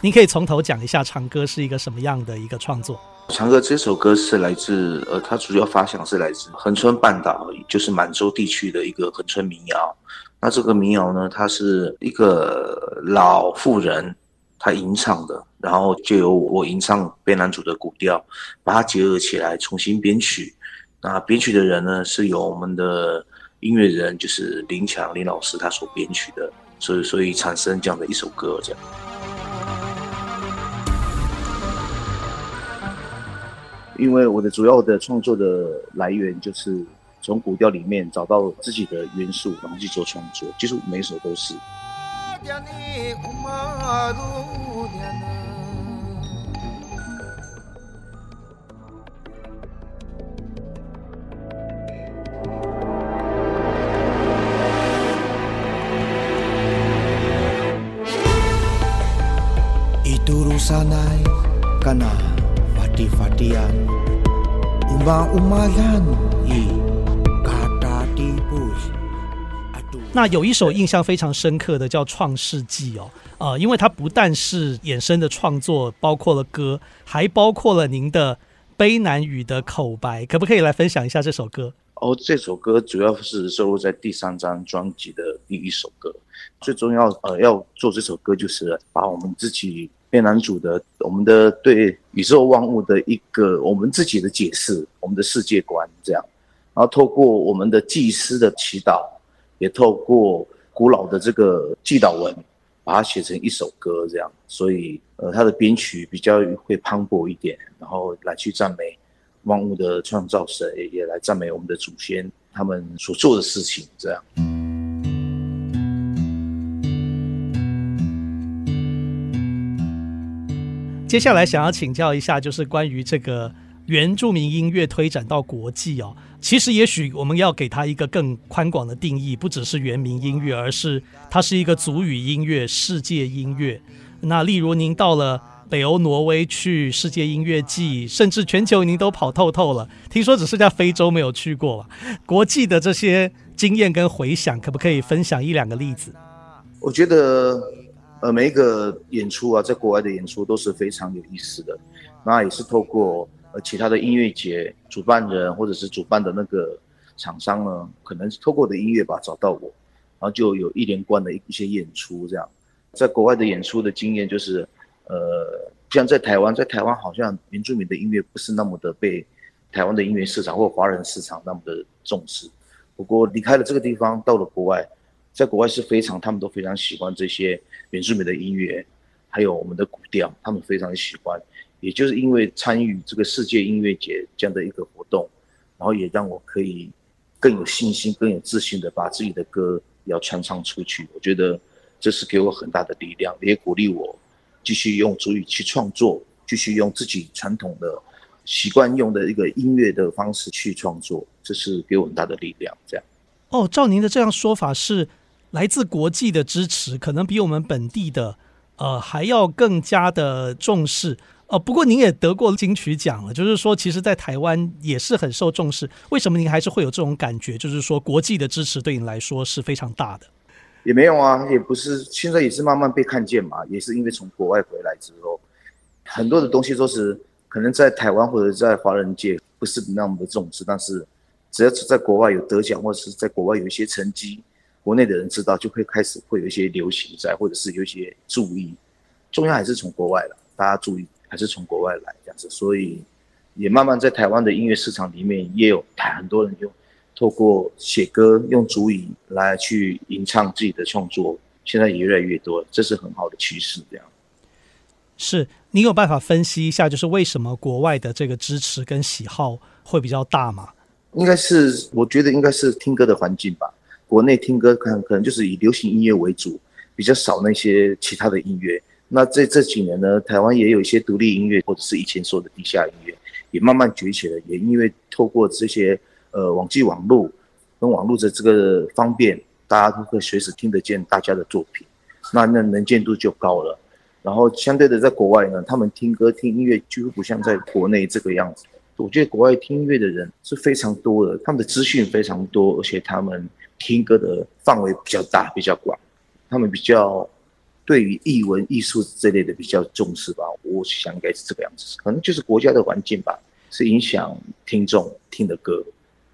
您可以从头讲一下《长歌》是一个什么样的一个创作？《长歌》这首歌是来自呃，它主要发想是来自恒春半岛，就是满洲地区的一个恒春民谣。那这个民谣呢，它是一个老妇人她吟唱的，然后就由我吟唱卑南族的古调，把它结合起来重新编曲。那编曲的人呢，是由我们的音乐人，就是林强林老师他所编曲的，所以所以产生这样的一首歌这样。因为我的主要的创作的来源就是从古调里面找到自己的元素，然后去做创作，其实每一首都是。那有一首印象非常深刻的叫《创世纪》哦，呃，因为它不但是衍生的创作，包括了歌，还包括了您的卑南语的口白，可不可以来分享一下这首歌？哦，这首歌主要是收录在第三张专辑的第一首歌。最重要，呃，要做这首歌就是把我们自己。卑南族的，我们的对宇宙万物的一个我们自己的解释，我们的世界观这样，然后透过我们的祭司的祈祷，也透过古老的这个祭祷文，把它写成一首歌这样，所以呃，它的编曲比较会磅礴一点，然后来去赞美万物的创造神，也来赞美我们的祖先他们所做的事情这样。接下来想要请教一下，就是关于这个原住民音乐推展到国际哦。其实也许我们要给它一个更宽广的定义，不只是原民音乐，而是它是一个族语音乐、世界音乐。那例如您到了北欧挪威去世界音乐季，甚至全球您都跑透透了。听说只剩下非洲没有去过吧？国际的这些经验跟回想，可不可以分享一两个例子？我觉得。呃，每一个演出啊，在国外的演出都是非常有意思的。那也是透过呃其他的音乐节主办人或者是主办的那个厂商呢，可能是透过我的音乐吧找到我，然后就有一连贯的一些演出这样。在国外的演出的经验就是，呃，像在台湾，在台湾好像原住民的音乐不是那么的被台湾的音乐市场或华人市场那么的重视。不过离开了这个地方，到了国外。在国外是非常，他们都非常喜欢这些原住民的音乐，还有我们的古调，他们非常喜欢。也就是因为参与这个世界音乐节这样的一个活动，然后也让我可以更有信心、更有自信的把自己的歌要传唱出去。我觉得这是给我很大的力量，也鼓励我继续用族语去创作，继续用自己传统的习惯用的一个音乐的方式去创作，这是给我很大的力量。这样。哦，照您的这样说法是。来自国际的支持，可能比我们本地的，呃，还要更加的重视。呃，不过您也得过金曲奖了，就是说，其实，在台湾也是很受重视。为什么您还是会有这种感觉？就是说，国际的支持对你来说是非常大的。也没有啊，也不是，现在也是慢慢被看见嘛。也是因为从国外回来之后，很多的东西都是可能在台湾或者在华人界不是那么的重视，但是只要是在国外有得奖，或者是在国外有一些成绩。国内的人知道，就会开始会有一些流行在，或者是有一些注意。重要还是从国外了，大家注意还是从国外来这样子，所以也慢慢在台湾的音乐市场里面也有很多人用透过写歌用主语来去吟唱自己的创作，现在也越来越多，这是很好的趋势。这样是你有办法分析一下，就是为什么国外的这个支持跟喜好会比较大吗？应该是，我觉得应该是听歌的环境吧。国内听歌可能可能就是以流行音乐为主，比较少那些其他的音乐。那这这几年呢，台湾也有一些独立音乐，或者是以前说的地下音乐，也慢慢崛起了。也因为透过这些呃网际网络跟网络的这个方便，大家都会随时听得见大家的作品。那那能见度就高了。然后相对的，在国外呢，他们听歌听音乐几乎不像在国内这个样子。我觉得国外听音乐的人是非常多的，他们的资讯非常多，而且他们听歌的范围比较大、比较广，他们比较对于艺文艺术这类的比较重视吧。我想应该是这个样子，可能就是国家的环境吧，是影响听众听的歌。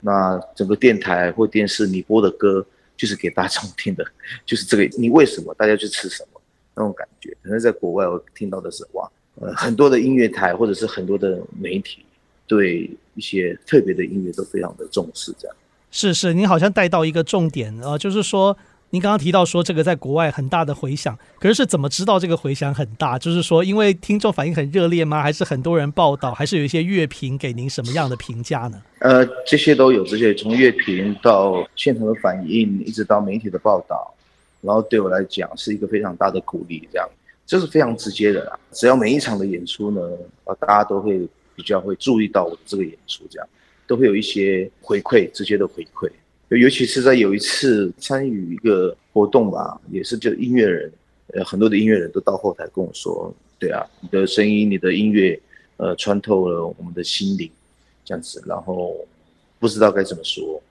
那整个电台或电视你播的歌，就是给大众听的，就是这个。你为什么大家去吃什么？那种感觉，可能在国外我听到的是哇，呃，很多的音乐台或者是很多的媒体对一些特别的音乐都非常的重视，这样。是是，您好像带到一个重点啊，呃，就是说。您刚刚提到说这个在国外很大的回响，可是是怎么知道这个回响很大？就是说，因为听众反应很热烈吗？还是很多人报道？还是有一些乐评给您什么样的评价呢？呃，这些都有，这些从乐评到现场的反应，一直到媒体的报道，然后对我来讲是一个非常大的鼓励。这样，这是非常直接的啦。只要每一场的演出呢，呃，大家都会比较会注意到我这个演出，这样都会有一些回馈，直接的回馈。尤其是在有一次参与一个活动吧，也是就音乐人，呃，很多的音乐人都到后台跟我说，对啊，你的声音、你的音乐，呃，穿透了我们的心灵，这样子，然后不知道该怎么说，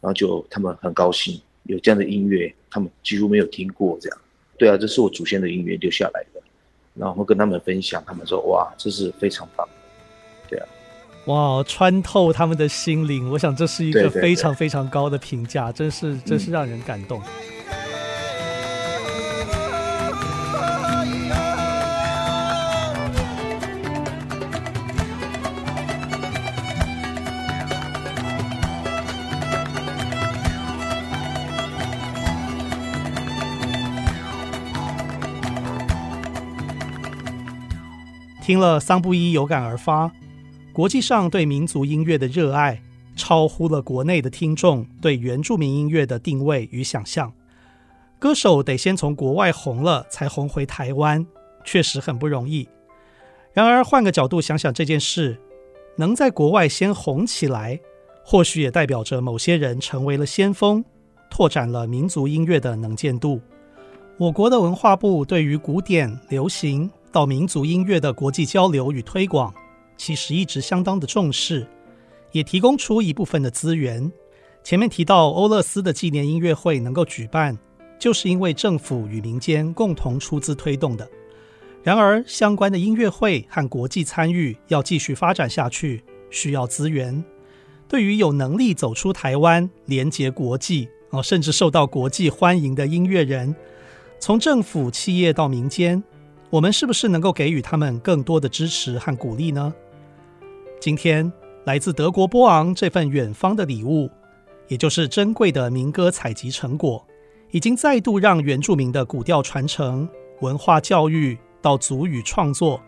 然后就他们很高兴有这样的音乐，他们几乎没有听过这样，对啊，这是我祖先的音乐留下来的，然后跟他们分享，他们说哇，这是非常棒，哇，穿透他们的心灵，我想这是一个非常非常高的评价，对对对，真是真是让人感动。听了桑布伊有感而发。国际上对民族音乐的热爱，超乎了国内的听众对原住民音乐的定位与想象。歌手得先从国外红了，才红回台湾，确实很不容易。然而，换个角度想想这件事，能在国外先红起来，或许也代表着某些人成为了先锋，拓展了民族音乐的能见度。我国的文化部对于古典、流行到民族音乐的国际交流与推广。其实一直相当的重视，也提供出一部分的资源。前面提到欧勒斯的纪念音乐会能够举办，就是因为政府与民间共同出资推动的。然而，相关的音乐会和国际参与要继续发展下去，需要资源。对于有能力走出台湾，连接国际哦，甚至受到国际欢迎的音乐人，从政府、企业到民间，我们是不是能够给予他们更多的支持和鼓励呢？今天来自德国波昂这份远方的礼物，也就是珍贵的民歌采集成果，已经再度让原住民的古调传承、文化教育到族语创作，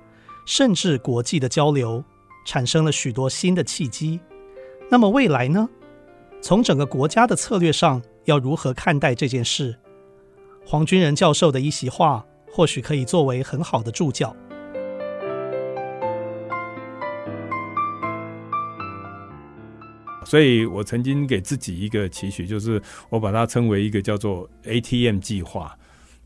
甚至国际的交流，产生了许多新的契机。那么未来呢？从整个国家的策略上，要如何看待这件事？黄军仁教授的一席话，或许可以作为很好的注脚。所以我曾经给自己一个期许，就是我把它称为一个叫做 ATM 计划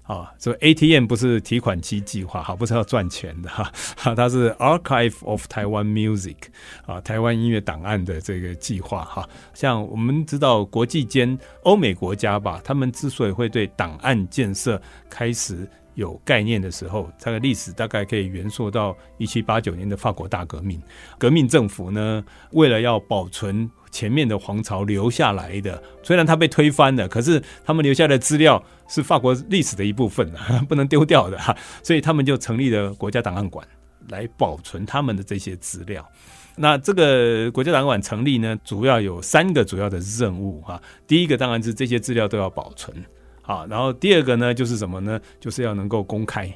啊。这 ATM 不是提款机计划，哈，不是要赚钱的哈，它是 Archive of Taiwan Music 啊，台湾音乐档案的这个计划哈。像我们知道，国际间欧美国家吧，他们之所以会对档案建设开始有概念的时候，它的历史大概可以延溯到一七八九年的法国大革命。革命政府呢，为了要保存前面的皇朝留下来的，虽然它被推翻了，可是他们留下的资料是法国历史的一部分，不能丢掉的哈。所以他们就成立了国家档案馆来保存他们的这些资料。那这个国家档案馆成立呢，主要有三个主要的任务哈。第一个当然是这些资料都要保存。好，然后第二个呢，就是什么呢？就是要能够公开。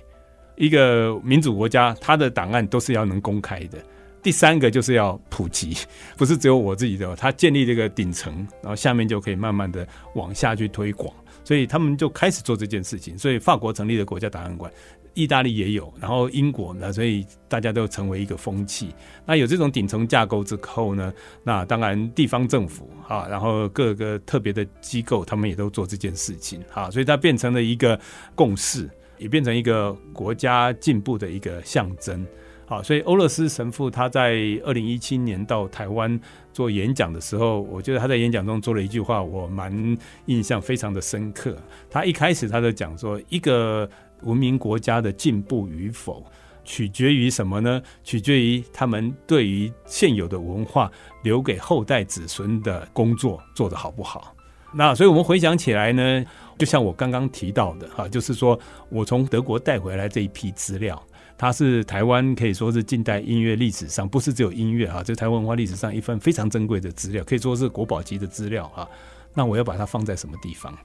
一个民主国家，它的档案都是要能公开的。第三个就是要普及，不是只有我自己的，它建立这个顶层，然后下面就可以慢慢的往下去推广。所以他们就开始做这件事情。所以法国成立了国家档案馆。意大利也有，然后英国呢，所以大家都成为一个风气。那有这种顶层架构之后呢，那当然地方政府啊，然后各个特别的机构，他们也都做这件事情啊，所以它变成了一个共识。也变成一个国家进步的一个象征。好，所以欧勒斯神父他在二零一七年到台湾做演讲的时候，我觉得他在演讲中做了一句话，我蛮印象非常的深刻。他一开始他就讲说，一个文明国家的进步与否，取决于什么呢？取决于他们对于现有的文化留给后代子孙的工作做得好不好。那所以我们回想起来呢，就像我刚刚提到的哈，就是说我从德国带回来这一批资料。它是台湾可以说是近代音乐历史上，不是只有音乐啊，这台湾文化历史上一份非常珍贵的资料，可以说是国宝级的资料啊。那我要把它放在什么地方？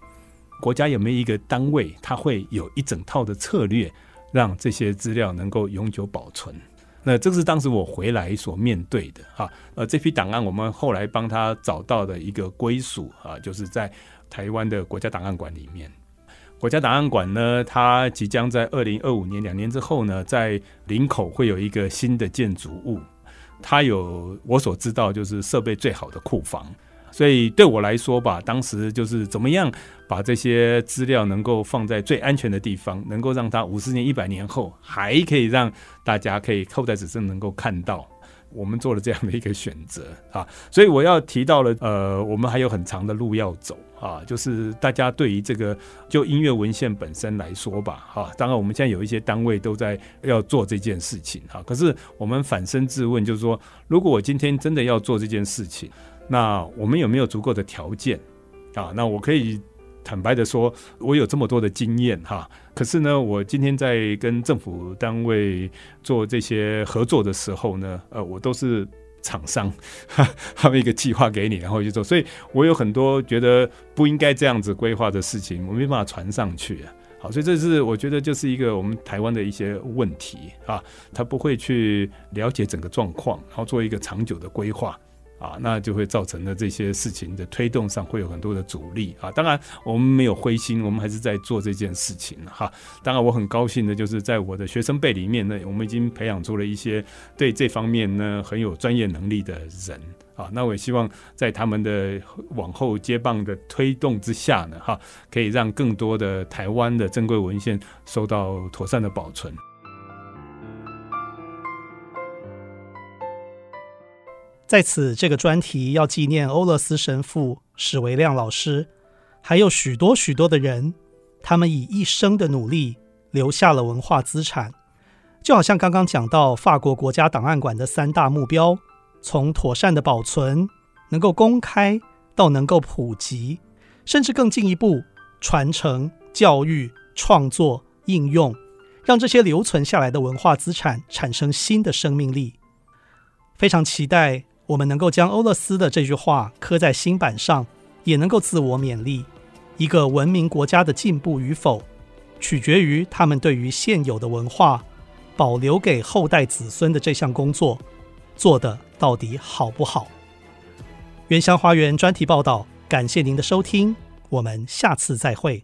国家有没有一个单位，它会有一整套的策略，让这些资料能够永久保存？那这是当时我回来所面对的哈。呃，这批档案我们后来帮他找到的一个归属啊，就是在台湾的国家档案馆里面。国家档案馆呢，它即将在二零二五年两年之后呢，在林口会有一个新的建筑物。它有我所知道就是设备最好的库房，所以对我来说吧，当时就是怎么样把这些资料能够放在最安全的地方，能够让它五十年、一百年后还可以让大家可以后代子孙能够看到。我们做了这样的一个选择啊，所以我要提到了，呃，我们还有很长的路要走啊，就是大家对于这个就音乐文献本身来说吧，哈，当然我们现在有一些单位都在要做这件事情哈，可是我们反身自问，就是说，如果我今天真的要做这件事情，那我们有没有足够的条件啊？那我可以。坦白的说，我有这么多的经验哈，可是呢，我今天在跟政府单位做这些合作的时候呢，呃，我都是厂商，他们一个计划给你，然后去做，所以我有很多觉得不应该这样子规划的事情，我没办法传上去啊。好，所以这是我觉得就是一个我们台湾的一些问题啊，他不会去了解整个状况，然后做一个长久的规划。啊，那就会造成了这些事情的推动上会有很多的阻力啊。当然，我们没有灰心，我们还是在做这件事情哈。当然，我很高兴的就是在我的学生辈里面呢，我们已经培养出了一些对这方面呢很有专业能力的人啊。那我也希望在他们的往后接棒的推动之下呢，哈，可以让更多的台湾的珍贵文献受到妥善的保存。在此，这个专题要纪念欧勒斯神父、史维亮老师，还有许多许多的人，他们以一生的努力留下了文化资产。就好像刚刚讲到法国国家档案馆的三大目标：从妥善的保存、能够公开到能够普及，甚至更进一步传承、教育、创作、应用，让这些留存下来的文化资产产生新的生命力。非常期待。我们能够将欧勒斯的这句话刻在心板上，也能够自我勉励：一个文明国家的进步与否，取决于他们对于现有的文化保留给后代子孙的这项工作做的到底好不好。原乡花园专题报道，感谢您的收听，我们下次再会。